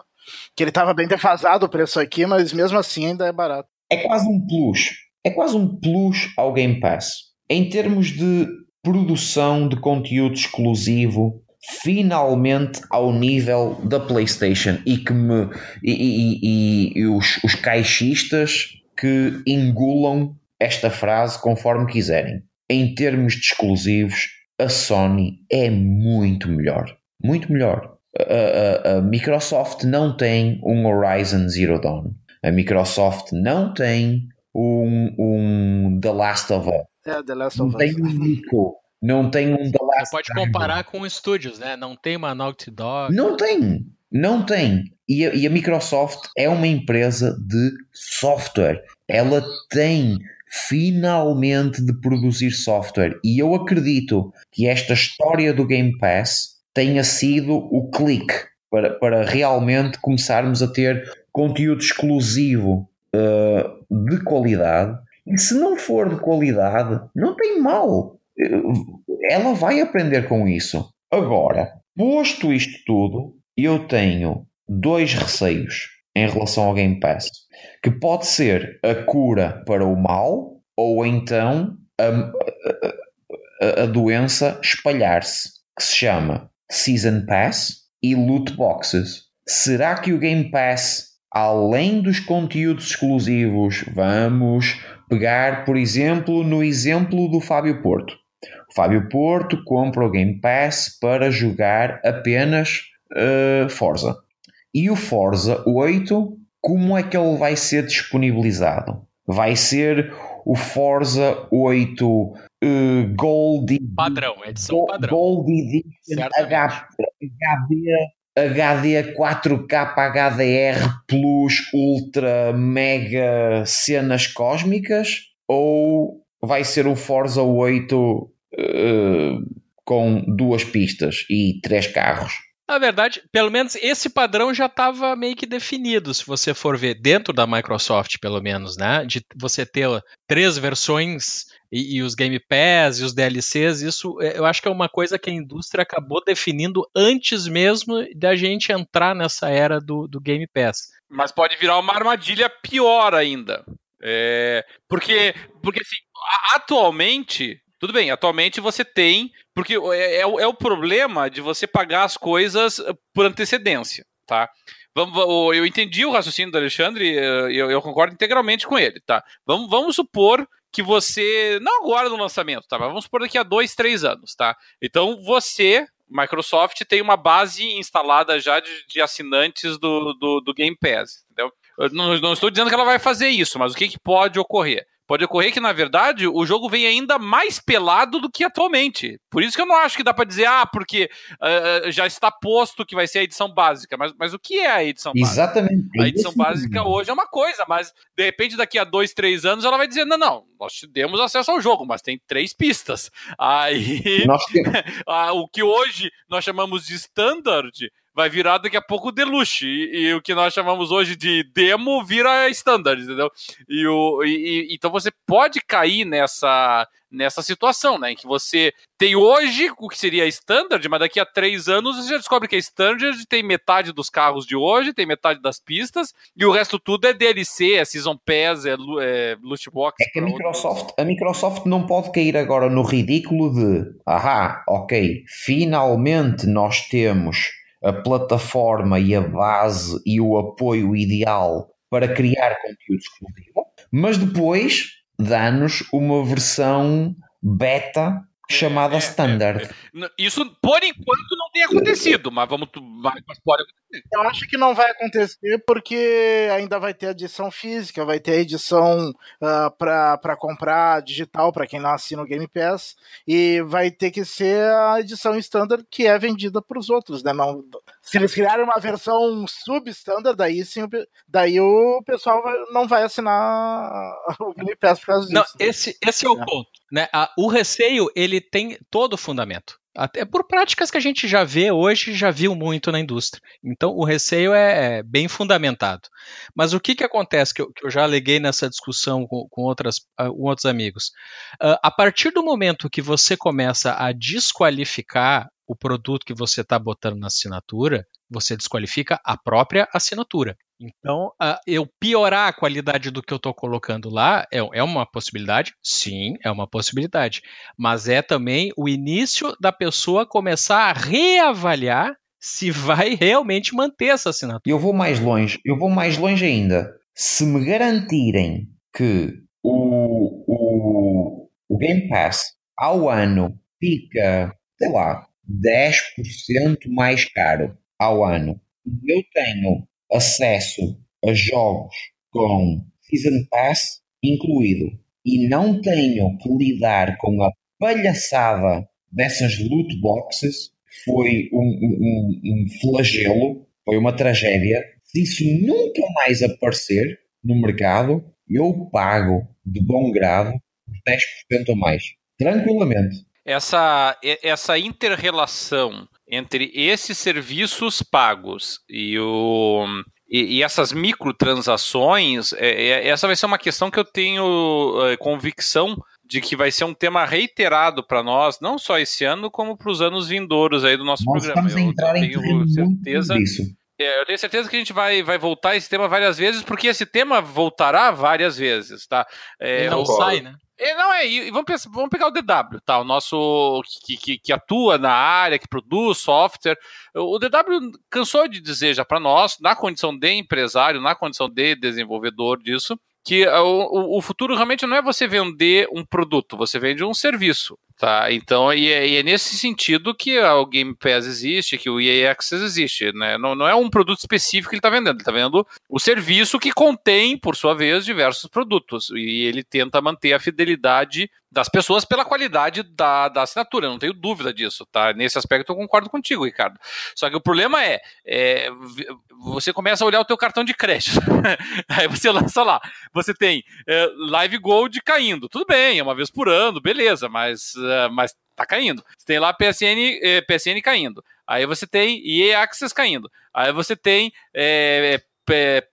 Que ele estava bem defasado o preço aqui, mas mesmo assim ainda é barato. É quase um plus é quase um plus ao Game Pass. Em termos de produção de conteúdo exclusivo, finalmente ao nível da PlayStation e que me e, e, e, os, os caixistas que engulam esta frase conforme quiserem. Em termos de exclusivos, a Sony é muito melhor. Muito melhor. A, a, a Microsoft não tem um Horizon Zero Dawn. A Microsoft não tem um, um The Last of Us. É, The Last of Us. Não tem um Nico. Não tem um The Last pode comparar com estúdios, né? Não tem uma Naughty Dog. Não tem. Não tem. E a, e a Microsoft é uma empresa de software. Ela tem finalmente de produzir software. E eu acredito que esta história do Game Pass tenha sido o clique para, para realmente começarmos a ter conteúdo exclusivo uh, de qualidade. E se não for de qualidade, não tem mal. Ela vai aprender com isso. Agora, posto isto tudo, eu tenho dois receios em relação ao Game Pass, que pode ser a cura para o mal ou então a, a, a doença espalhar-se, que se chama Season Pass e Loot Boxes. Será que o Game Pass além dos conteúdos exclusivos, vamos pegar, por exemplo, no exemplo do Fábio Porto. O Fábio Porto compra o Game Pass para jogar apenas uh, Forza. E o Forza 8, como é que ele vai ser disponibilizado? Vai ser o Forza 8 uh, Gold padrão, edição padrão. Gold Edition HD HD 4K HDR Plus Ultra Mega cenas cósmicas ou vai ser um Forza 8 uh, com duas pistas e três carros? Na verdade, pelo menos esse padrão já estava meio que definido, se você for ver dentro da Microsoft, pelo menos, né? De você ter três versões e, e, os Game Pass e os DLCs, isso é, eu acho que é uma coisa que a indústria acabou definindo antes mesmo da gente entrar nessa era do, do Game Pass. Mas pode virar uma armadilha pior ainda. É, porque, porque assim, atualmente, tudo bem, atualmente você tem. Porque é, é, é, o problema de você pagar as coisas por antecedência, tá? Eu entendi o raciocínio do Alexandre, eh, eu, eu concordo integralmente com ele, tá? Vamos, vamos supor que você. Não agora no lançamento, tá? Mas vamos supor daqui a dois, três anos, tá? Então você, Microsoft, tem uma base instalada já de, de assinantes do, do, do, Game Pass, entendeu? Eu não, não, estou dizendo que ela vai fazer isso, mas o que, que pode ocorrer? Pode ocorrer que, na verdade, o jogo vem ainda mais pelado do que atualmente. Por isso que eu não acho que dá para dizer, ah, porque uh, já está posto que vai ser a edição básica. Mas, mas o que é a edição básica? Exatamente. A edição básica hoje é uma coisa, mas de repente daqui a dois, três anos ela vai dizer, não, não, nós te demos acesso ao jogo, mas tem três pistas. Aí, o que hoje nós chamamos de standard vai virar daqui a pouco deluxe. E, e, o que nós chamamos hoje de demo vira standard, entendeu? E, o, e, então você pode cair nessa, nessa situação, né? Em que você tem hoje o que seria standard, mas daqui a três anos você já descobre que é standard, tem metade dos carros de hoje, tem metade das pistas, e o resto tudo é DLC, é Season Pass, é, é loot box. É que a Microsoft, a Microsoft não pode cair agora no ridículo de, ahá, ok, finalmente nós temos a plataforma e a base e o apoio ideal para criar conteúdo exclusivo, mas depois dá-nos uma versão beta chamada é, é, Standard. É, Isso, por enquanto, não tem acontecido, mas vamos. Mas pode acontecer. Eu acho que não vai acontecer porque ainda vai ter a edição física, vai ter a edição uh, ah, para comprar digital para quem não assina o Game Pass, e vai ter que ser a edição standard que é vendida para os outros, né? Não, se eles criarem uma versão substandard, daí sim, daí o pessoal vai, não vai assinar o Game Pass por causa disso. Não, esse, esse é o é. ponto. Né? o receio ele tem todo fundamento. Até por práticas que a gente já vê hoje, já viu muito na indústria. Então, o receio é, é bem fundamentado. Mas o que, que acontece, que eu, que eu já aleguei nessa discussão com, com, outras, uh, com outros amigos? Uh, a partir do momento que você começa a desqualificar o produto que você está botando na assinatura, você desqualifica a própria assinatura. Então, uh, eu piorar a qualidade do que eu estou colocando lá é, é, uma possibilidade? Sim, é uma possibilidade. Mas é também o início da pessoa começar a reavaliar se vai realmente manter essa assinatura. Eu vou mais longe, eu vou mais longe ainda. Se me garantirem que o, o, o Game Pass ao ano fica, sei lá, 10% mais caro ao ano. Eu tenho acesso a jogos com Season Pass incluído e não tenho que lidar com a palhaçada dessas loot boxes, foi um, um, um flagelo, foi uma tragédia. Se isso nunca mais aparecer no mercado, eu pago de bom grado 10% a mais. Tranquilamente essa, essa inter-relação entre esses serviços pagos e, o, e, e essas microtransações, é, é, essa vai ser uma questão que eu tenho é, convicção de que vai ser um tema reiterado para nós, não só esse ano, como para os anos vindouros aí do nosso nós programa. Vamos entrar eu, tenho certeza. É, eu tenho certeza que a gente vai, vai voltar a esse tema várias vezes, porque esse tema voltará várias vezes, tá? É, não sai, né? É, não é, e vamos, pensar, vamos pegar o DW, tá? O nosso que, que, que, atua na área, que produz software. O DW cansou de dizer já para nós, na condição de empresário, na condição de desenvolvedor disso, que o, o futuro realmente não é você vender um produto, você vende um serviço. Tá, então, e é, e é, nesse sentido que o Game Pass existe, que o EA Access existe, né? Não, não é um produto específico que ele está vendendo, ele está vendendo o serviço que contém, por sua vez, diversos produtos. E ele tenta manter a fidelidade das pessoas pela qualidade da, da assinatura, não tenho dúvida disso, tá? Nesse aspecto eu concordo contigo, Ricardo. Só que o problema é, é você começa a olhar o teu cartão de crédito, aí você lança lá, você tem é, Live Gold caindo, tudo bem, é uma vez por ano, beleza, mas mas tá caindo. Você tem lá PSN, eh, PSN caindo. Aí você tem EA Access caindo. Aí você tem eh,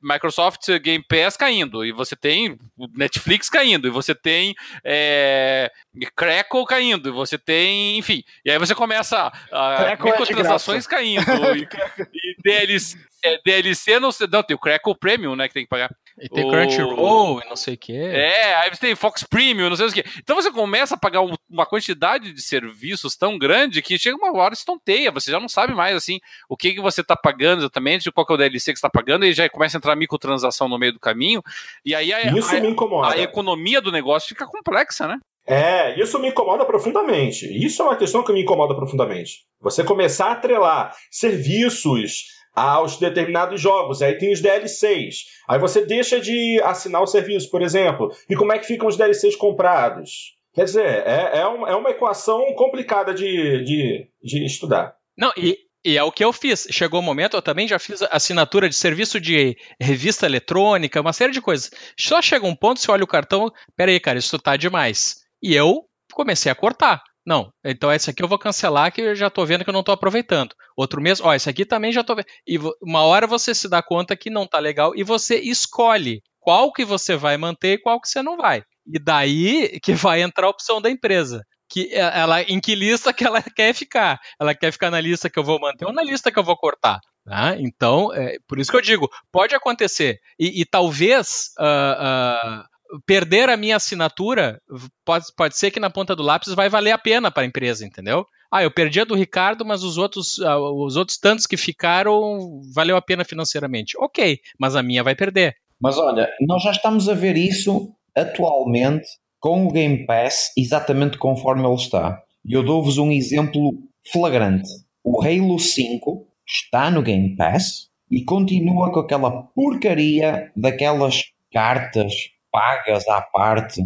Microsoft Game Pass caindo, e você tem Netflix caindo, e você tem é, Crackle caindo, e você tem, enfim. E aí você começa a é microtransações é caindo, e, e DLC, é, DLC não, não tem o Crackle Premium, né, que tem que pagar. E tem o... Crunchyroll e não sei o que. É, aí você tem Fox Premium, não sei o que. Então você começa a pagar uma quantidade de serviços tão grande que chega uma hora estonteia. Você já não sabe mais assim o que, que você está pagando exatamente, qual é o DLC que você está pagando, e já começa a entrar microtransação no meio do caminho. E aí a, Isso a, me incomoda. a economia do negócio fica complexa, né? É, isso me incomoda profundamente. Isso é uma questão que me incomoda profundamente. Você começar a atrelar serviços aos determinados jogos. Aí tem os DLCs. Aí você deixa de assinar o serviço, por exemplo. E como é que ficam os DLCs comprados? Quer dizer, é, é, uma, é uma equação complicada de, de, de estudar. Não, e, e é o que eu fiz. Chegou o momento, eu também já fiz assinatura de serviço de revista eletrônica, uma série de coisas. Só chega um ponto, você olha o cartão, peraí, cara, isso tá demais. E eu comecei a cortar. Não, então esse aqui eu vou cancelar que eu já estou vendo que eu não estou aproveitando. Outro mês, ó, esse aqui também já estou vendo. E uma hora você se dá conta que não está legal e você escolhe qual que você vai manter e qual que você não vai. E daí que vai entrar a opção da empresa. Que é, ela, em que lista que ela quer ficar? Ela quer ficar na lista que eu vou manter ou na lista que eu vou cortar? Tá? Então, é, por isso que eu digo, pode acontecer. E, e talvez uh, uh, perder a minha assinatura, pode, pode ser que na ponta do lápis vai valer a pena para a empresa, entendeu? Ah, eu perdi a do Ricardo, mas os outros, uh, os outros tantos que ficaram valeu a pena financeiramente. Ok, mas a minha vai perder. Mas olha, nós já estamos a ver isso atualmente com o Game Pass exatamente conforme ele está. E eu dou-vos um exemplo flagrante. O Halo 5 está no Game Pass e continua com aquela porcaria daquelas cartas pagas à parte.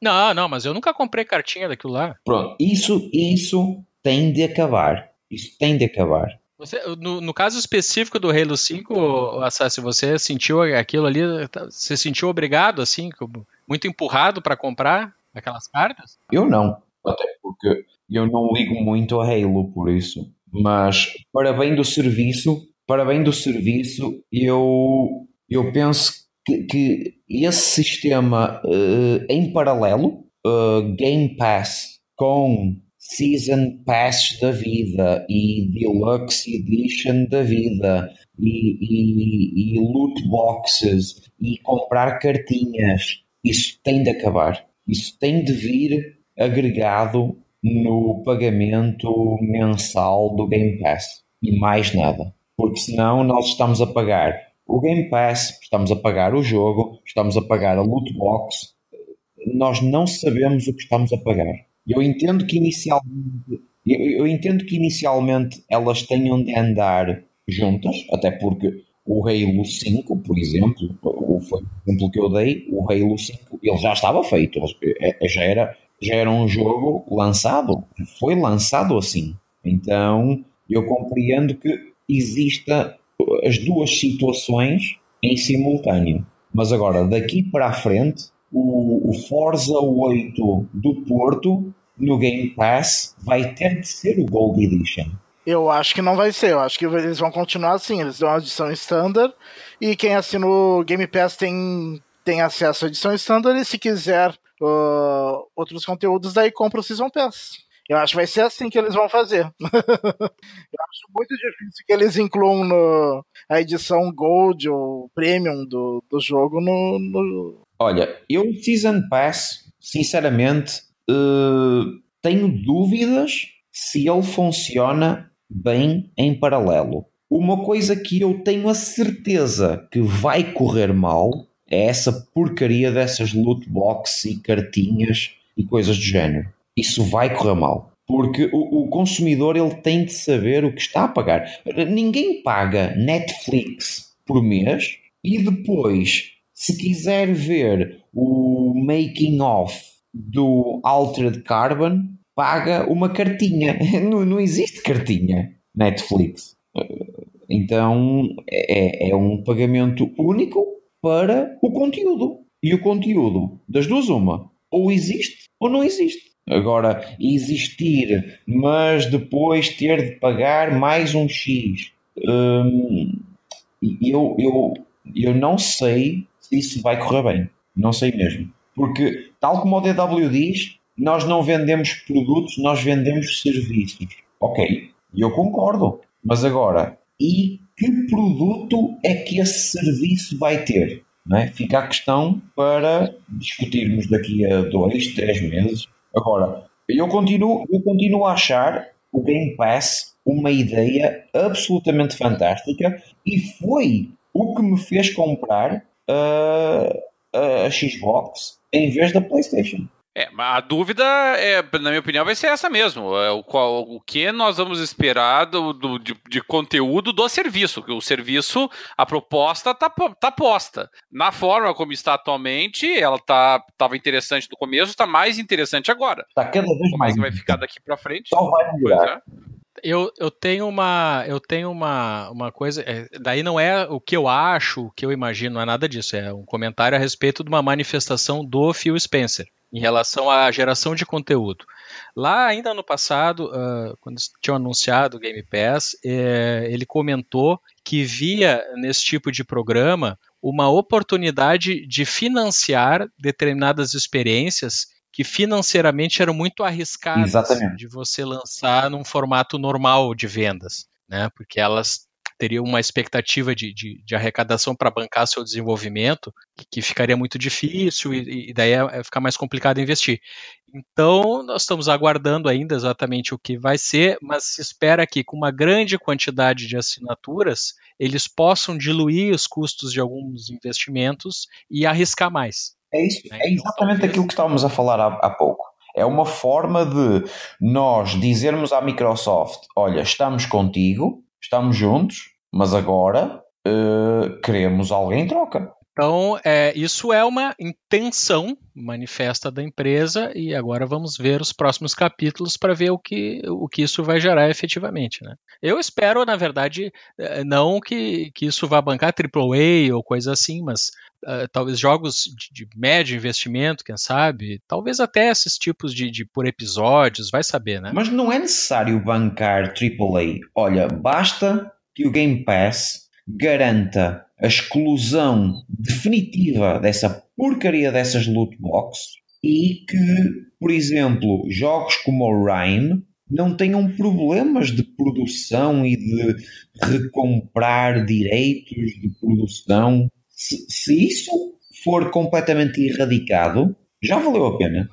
Não, não, mas eu nunca comprei cartinha daquilo lá. Pronto, isso, isso tem de acabar. Isso tem de acabar. Você, no, no, caso específico do Halo 5, Assassin, você sentiu aquilo ali, você sentiu obrigado, assim, muito empurrado para comprar aquelas cartas? Eu não, até porque eu não ligo muito a Halo por isso. Mas, para bem do serviço, para bem do serviço, eu, eu penso que, que esse sistema uh, em paralelo, uh, Game Pass com Season Pass da vida e Deluxe Edition da vida e, e, e loot boxes e comprar cartinhas, isso tem de acabar. Isso tem de vir agregado no pagamento mensal do Game Pass e mais nada. Porque senão nós estamos a pagar o Game Pass, estamos a pagar o jogo, estamos a pagar a loot box, nós não sabemos o que estamos a pagar. Eu entendo que inicialmente, eu, eu entendo que inicialmente elas tenham de andar juntas, até porque o Halo 5, por exemplo, o, foi o exemplo que eu dei, o Halo 5, ele já estava feito, é, é, já era, já era um jogo lançado, foi lançado assim. Então eu compreendo que exista as duas situações em simultâneo. Mas agora, daqui para a frente, o, o Forza 8 do Porto no Game Pass vai ter de ser o Gold Edition. Eu acho que não vai ser, eu acho que eles vão continuar assim, eles dão a edição standard e quem assina o Game Pass tem, tem acesso à edição standard e se quiser uh, outros conteúdos daí compra o Season Pass. Eu acho que vai ser assim que eles vão fazer. eu acho muito difícil que eles incluam no, a edição Gold ou Premium do, do jogo no, no... Olha, eu Season Pass, sinceramente, uh, tenho dúvidas se ele funciona bem em paralelo. Uma coisa que eu tenho a certeza que vai correr mal é essa porcaria dessas loot boxes e cartinhas e coisas do género isso vai correr mal. Porque o, o, consumidor ele tem de saber o que está a pagar. Ninguém paga Netflix por mês e depois, se quiser ver o making of do Altered Carbon, paga uma cartinha. Não, não existe cartinha Netflix. Então é, é um pagamento único para o conteúdo. E o conteúdo, das duas, uma, ou existe ou não existe. Agora, existir, mas depois ter de pagar mais um X. Hum, eu, eu, eu não sei se isso vai correr bem. Não sei mesmo. Porque, tal como o DW diz, nós não vendemos produtos, nós vendemos serviços. Ok, eu concordo. Mas agora, e que produto é que esse serviço vai ter? Não é? Fica a questão para discutirmos daqui a dois, três meses. Agora, eu continuo, eu continuo a achar o Game Pass uma ideia absolutamente fantástica e foi o que me fez comprar uh, a Xbox em vez da PlayStation. É, a dúvida, é, na minha opinião, vai ser essa mesmo. É, o, qual, o que nós vamos esperar do, do de, de, conteúdo do serviço? O serviço, a proposta está tá posta. Na forma como está atualmente, ela estava tá, interessante no começo, está mais interessante agora. Está cada vez mais. Como é que vai ficar daqui para frente? Só vai melhorar. É. Eu, eu tenho uma eu tenho uma, uma coisa é, daí não é o que eu acho o que eu imagino não é nada disso é um comentário a respeito de uma manifestação do Phil Spencer em relação à geração de conteúdo. Lá, ainda no passado, uh, quando tinham anunciado o Game Pass, é, ele comentou que via nesse tipo de programa uma oportunidade de financiar determinadas experiências que financeiramente eram muito arriscadas Exatamente. de você lançar num formato normal de vendas, né? Porque elas teria uma expectativa de, de, de arrecadação para bancar seu desenvolvimento, que, ficaria muito difícil e, e daí é, é ficar mais complicado investir. Então, nós estamos aguardando ainda exatamente o que vai ser, mas se espera que com uma grande quantidade de assinaturas, eles possam diluir os custos de alguns investimentos e arriscar mais. É, isso, né? é exatamente aquilo que estávamos a falar há, há pouco. É uma forma de nós dizermos à Microsoft: olha, estamos contigo, estamos juntos, mas agora uh, queremos alguém em troca. Então, é, isso é uma intenção manifesta da empresa e agora vamos ver os próximos capítulos para ver o que, o que isso vai gerar efetivamente. Né? Eu espero, na verdade, é, não que, que isso vá bancar AAA ou coisa assim, mas uh, talvez jogos de, de, médio investimento, quem sabe, talvez até esses tipos de, de por episódios, vai saber, né? Mas não é necessário bancar AAA. Olha, basta que o Game Pass garanta a exclusão definitiva dessa porcaria dessas loot boxes e que, por exemplo, jogos como o Rhyme não tenham problemas de produção e de recomprar direitos de produção. Se, se isso for completamente erradicado, já valeu a pena.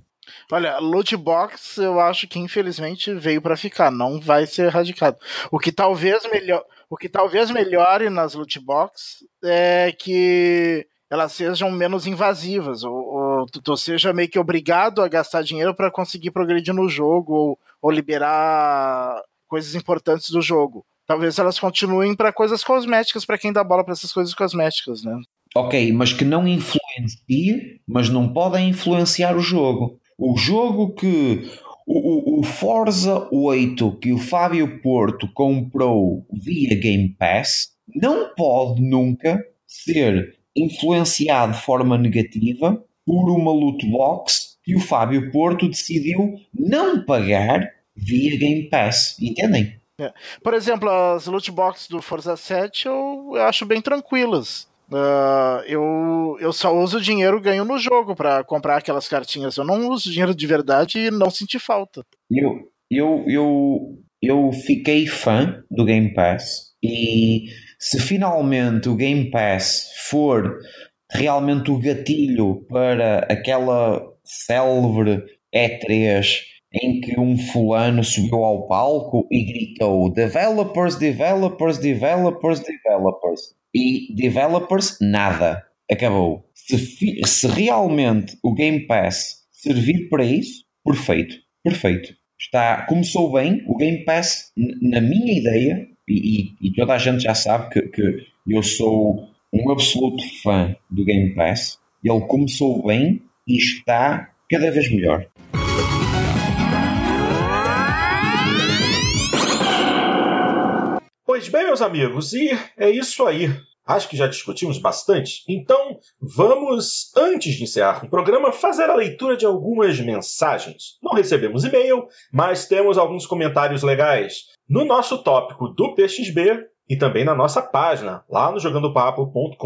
Olha, loot box eu acho que infelizmente veio para ficar, não vai ser erradicado. O que talvez melhor, o que talvez melhore nas loot box é que elas sejam menos invasivas, ou, ou tu, seja meio que obrigado a gastar dinheiro para conseguir progredir no jogo, ou, ou liberar coisas importantes do jogo. Talvez elas continuem para coisas cosméticas, para quem dá bola para essas coisas cosméticas, né? Ok, mas que não influencie, mas não podem influenciar o jogo. O jogo que o, o, Forza 8 que o Fábio Porto comprou via Game Pass não pode nunca ser influenciado de forma negativa por uma loot box que o Fábio Porto decidiu não pagar via Game Pass. Entendem? É. Por exemplo, as loot boxes do Forza 7 eu, eu acho bem tranquilas. Uh, eu, eu só uso dinheiro ganho no jogo para comprar aquelas cartinhas. Eu não uso dinheiro de verdade e não senti falta. Eu, eu, eu, eu fiquei fã do Game Pass e se finalmente o Game Pass for realmente o gatilho para aquela célebre E3 em que um fulano subiu ao palco e gritou Developers, developers, developers, developers e developers, nada. Acabou. Se, se realmente o Game Pass servir para isso, perfeito. Perfeito. Está, começou bem. O Game Pass, na minha ideia, e, e, e toda a gente já sabe que, que eu sou um absoluto fã do Game Pass. Ele começou bem e está cada vez melhor. Pois bem, meus amigos, e é isso aí. Acho que já discutimos bastante. Então, vamos, antes de encerrar o programa, fazer a leitura de algumas mensagens. Não recebemos e-mail, mas temos alguns comentários legais. No nosso tópico do PXB, e também na nossa página, lá no jogandopapo.com.br.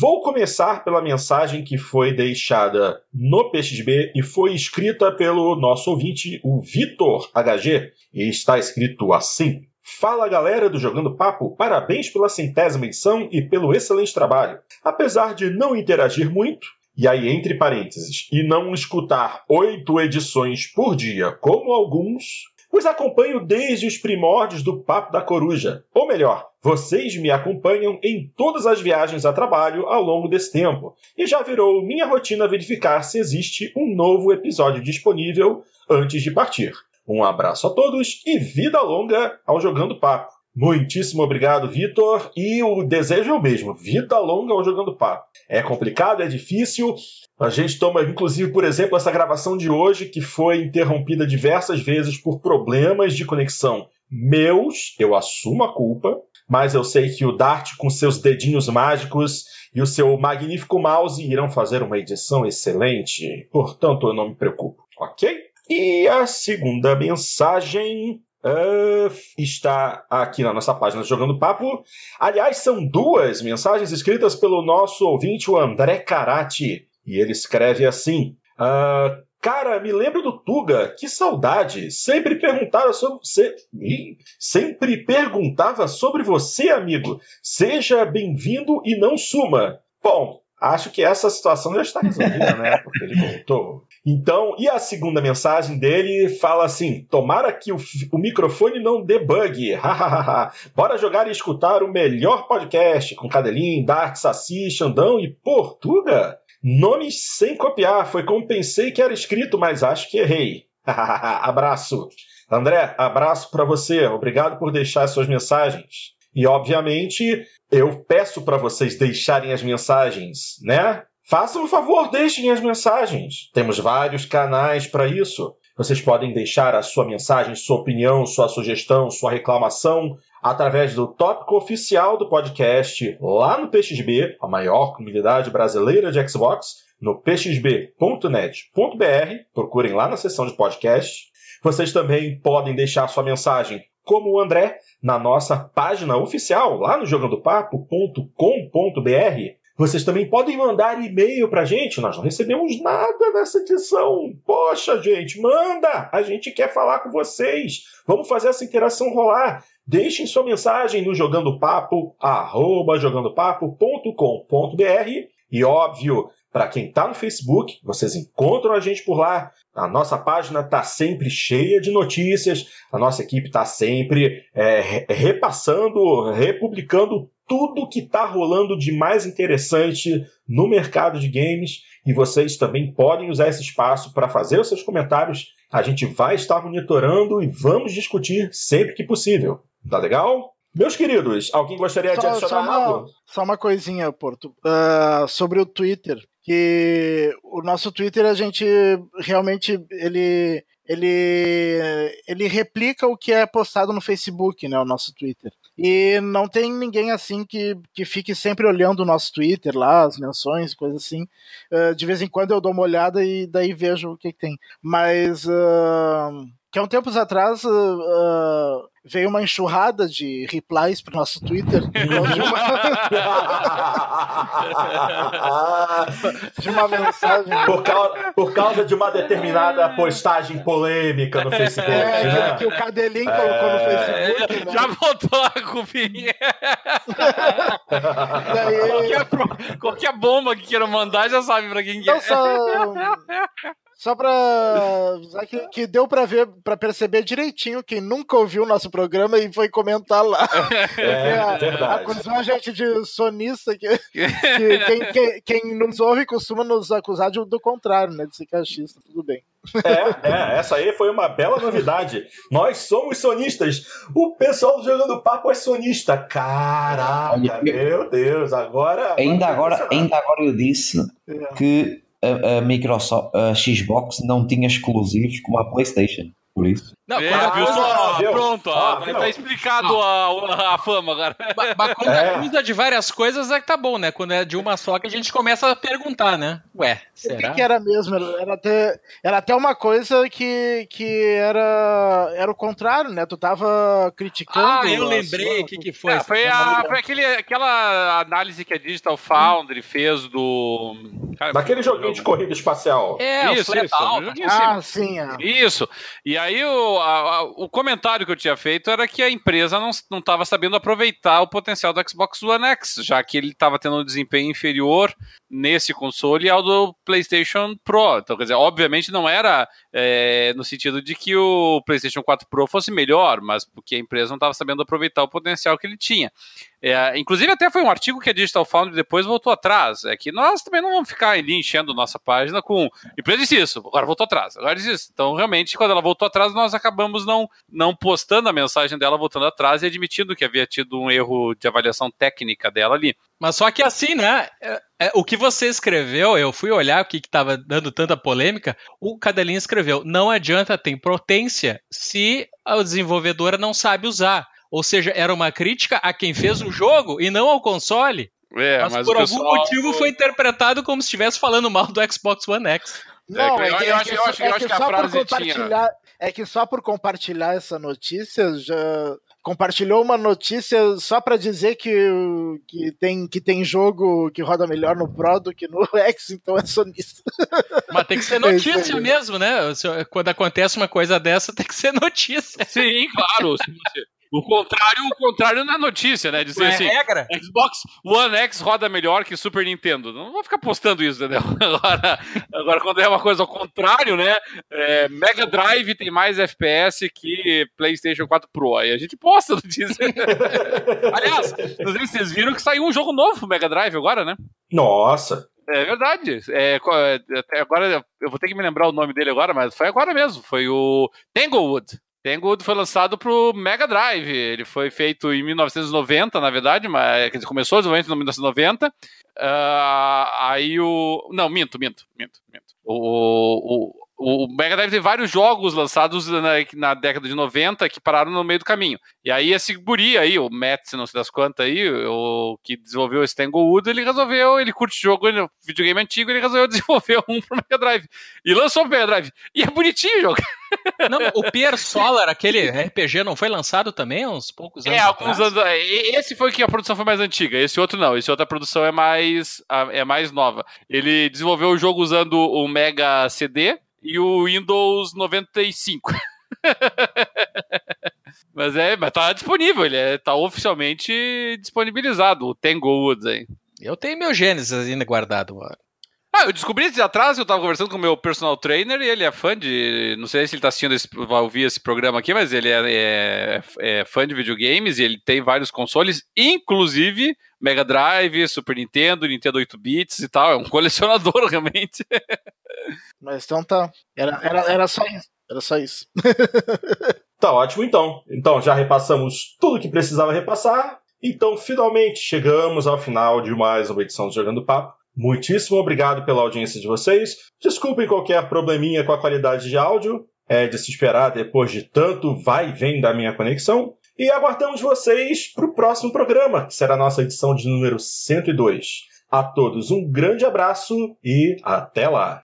Vou começar pela mensagem que foi deixada no PXB e foi escrita pelo nosso ouvinte, o Vitor HG, e está escrito assim: Fala galera do Jogando Papo, parabéns pela centésima edição e pelo excelente trabalho. Apesar de não interagir muito, e aí entre parênteses, e não escutar oito edições por dia como alguns, os acompanho desde os primórdios do Papo da Coruja. Ou melhor, vocês me acompanham em todas as viagens a trabalho ao longo desse tempo. E já virou minha rotina verificar se existe um novo episódio disponível antes de partir. Um abraço a todos e vida longa ao Jogando Papo. Muitíssimo obrigado, Vitor. E o desejo é o mesmo: vida longa ao Jogando Papo. É complicado, é difícil. A gente toma, inclusive, por exemplo, essa gravação de hoje, que foi interrompida diversas vezes por problemas de conexão meus. Eu assumo a culpa. Mas eu sei que o Dart, com seus dedinhos mágicos e o seu magnífico mouse, irão fazer uma edição excelente. Portanto, eu não me preocupo, ok? E a segunda mensagem Uh, está aqui na nossa página Jogando Papo. Aliás, são duas mensagens escritas pelo nosso ouvinte, o André Carati. E ele escreve assim: uh, Cara, me lembro do Tuga, que saudade. Sempre perguntava sobre você. Sempre perguntava sobre você, amigo. Seja bem-vindo e não suma. Bom, acho que essa situação já está resolvida, né? Porque ele voltou. Então, e a segunda mensagem dele fala assim: tomara que o, o microfone não debugue. Bora jogar e escutar o melhor podcast com Cadelin, Dark, Saci, Xandão e Portuga. Nomes sem copiar, foi como pensei que era escrito, mas acho que errei. abraço. André, abraço para você. Obrigado por deixar suas mensagens. E, obviamente, eu peço para vocês deixarem as mensagens, né? Façam um favor, deixem as mensagens. Temos vários canais para isso. Vocês podem deixar a sua mensagem, sua opinião, sua sugestão, sua reclamação através do tópico oficial do podcast lá no PXB, a maior comunidade brasileira de Xbox, no pxb.net.br. Procurem lá na seção de podcast. Vocês também podem deixar sua mensagem, como o André, na nossa página oficial, lá no jogandopapo.com.br. Vocês também podem mandar e-mail pra gente. Nós não recebemos nada nessa edição. Poxa, gente, manda! A gente quer falar com vocês. Vamos fazer essa interação rolar. Deixem sua mensagem no jogandopapo, arroba jogandopapo.com.br e óbvio, para quem está no Facebook, vocês encontram a gente por lá. A nossa página está sempre cheia de notícias, a nossa equipe está sempre é, repassando, republicando tudo que está rolando de mais interessante no mercado de games e vocês também podem usar esse espaço para fazer os seus comentários. A gente vai estar monitorando e vamos discutir sempre que possível. Tá legal? Meus queridos, alguém gostaria só, de adicionar só uma, algo? Só uma coisinha, Porto. Uh, sobre o Twitter. Que o nosso Twitter, a gente realmente ele, ele, ele replica o que é postado no Facebook, né? O nosso Twitter. E não tem ninguém assim que, que fique sempre olhando o nosso Twitter lá, as menções, coisas assim. Uh, de vez em quando eu dou uma olhada e daí vejo o que, que tem. Mas. Uh, que há um tempos atrás uh, veio uma enxurrada de replies para o nosso Twitter. de, uma... de uma mensagem. Por causa, por causa de uma determinada postagem polêmica no Facebook. É, né? que, o Cadelinho colocou no é. Facebook. Né? Já voltou a culpinha. Daí... qualquer, qualquer bomba que queiram mandar já sabe para quem que é. Só, só pra avisar que, que deu pra ver, para perceber direitinho quem nunca ouviu o nosso programa e foi comentar lá. É, a, verdade. Acusou a gente de sonista, que, que quem, quem, quem, nos ouve costuma nos acusar de, do contrário, né? De ser cachista, tudo bem. É, é, essa aí foi uma bela novidade. Nós somos sonistas. O pessoal jogando papo é sonista. Caraca, meu Deus, agora. Ainda agora, ainda agora eu disse é. que a, a, Microsoft, a Xbox não tinha exclusivos como a PlayStation. Por isso. Não, é, a viu só? pronto, ah, tá explicado a, a, fama agora. Mas, quando é. acusa de várias coisas é que tá bom, né? Quando é de uma só que a gente começa a perguntar, né? Ué, será? O que, era mesmo? Era até, era até uma coisa que, que era, era o contrário, né? Tu tava criticando. Ah, eu lembrei o que, que foi. É, foi, a, foi aquele, aquela análise que a Digital Foundry fez do. Cara, Daquele joguinho de corrida espacial. É, isso, isso. Ah, sim. É. Isso. E aí o, a, a, o comentário que eu tinha feito era que a empresa não estava sabendo aproveitar o potencial do Xbox One X, já que ele estava tendo um desempenho inferior nesse console ao do PlayStation Pro. Então, quer dizer, obviamente não era é, no sentido de que o PlayStation 4 Pro fosse melhor, mas porque a empresa não estava sabendo aproveitar o potencial que ele tinha. É, inclusive, até foi um artigo que a Digital Foundry depois voltou atrás. É que nós também não vamos ficar ali enchendo nossa página com empresa disse isso, agora voltou atrás, agora disse isso. Então, realmente, quando ela voltou atrás, nós acabamos não, não postando a mensagem dela voltando atrás e admitindo que havia tido um erro de avaliação técnica dela ali. Mas só que assim, né? É, é, o que você escreveu, eu fui olhar o que estava dando tanta polêmica. O Cadelinho escreveu: não adianta ter potência se a desenvolvedora não sabe usar. Ou seja, era uma crítica a quem fez o jogo e não ao console. É, mas, mas por algum pessoal... motivo foi interpretado como se estivesse falando mal do Xbox One X. Não, é, que, eu, acho, eu acho, eu acho que a frase tinha... É que só por compartilhar essa notícia já compartilhou uma notícia só para dizer que, que, tem, que tem jogo que roda melhor no Pro do que no X, então é sonista. Mas tem que ser notícia é mesmo, né? Quando acontece uma coisa dessa, tem que ser notícia. Sim, claro. O contrário, o contrário na notícia, né? Dizer é assim, regra. Xbox One X roda melhor que Super Nintendo. Não vou ficar postando isso, entendeu? Agora, agora quando é uma coisa ao contrário, né? É, Mega Drive tem mais FPS que PlayStation 4 Pro. Aí a gente posta notícia. Aliás, não sei se vocês viram que saiu um jogo novo pro Mega Drive agora, né? Nossa! É verdade. É, até agora eu vou ter que me lembrar o nome dele agora, mas foi agora mesmo. Foi o Tanglewood. Tanglewood foi lançado pro Mega Drive. Ele foi feito em 1990, na verdade, mas quer dizer, começou o desenvolvimento em 1990. Uh, aí o. Não, minto, minto, minto, minto. O, o, o Mega Drive tem vários jogos lançados na, na, década de 90 que pararam no meio do caminho. E aí esse guri aí, o Matt, se não se das quantas aí, o que desenvolveu o Tanglewood, ele resolveu, ele curte jogo, ele, videogame antigo, ele resolveu desenvolver um pro Mega Drive. E lançou pro Mega Drive. E é bonitinho o jogo. Não, o Pier Solar, aquele RPG, não foi lançado também uns poucos anos? É, alguns anos. Esse foi que a produção foi mais antiga, esse outro não. Esse outra produção é mais, é mais nova. Ele desenvolveu o jogo usando o Mega CD e o Windows 95. mas é, mas tá disponível, ele é, tá oficialmente disponibilizado, o Tanglewood aí. Eu tenho meu Genesis ainda guardado, mano. Ah, eu descobri esse atrás, eu tava conversando com o meu personal trainer e ele é fã de. Não sei se ele tá assistindo esse, vai ouvir esse programa aqui, mas ele é, é, é, fã de videogames e ele tem vários consoles, inclusive Mega Drive, Super Nintendo, Nintendo 8 bits e tal. É um colecionador, realmente. Mas então tá. Era, era, era só isso. Era só isso. tá ótimo, então. Então, já repassamos tudo que precisava repassar. Então, finalmente chegamos ao final de mais uma edição do Jogando Papo. Muitíssimo obrigado pela audiência de vocês. Desculpem qualquer probleminha com a qualidade de áudio. É de se esperar depois de tanto vai e vem da minha conexão. E aguardamos vocês para o próximo programa, que será a nossa edição de número 102. A todos um grande abraço e até lá!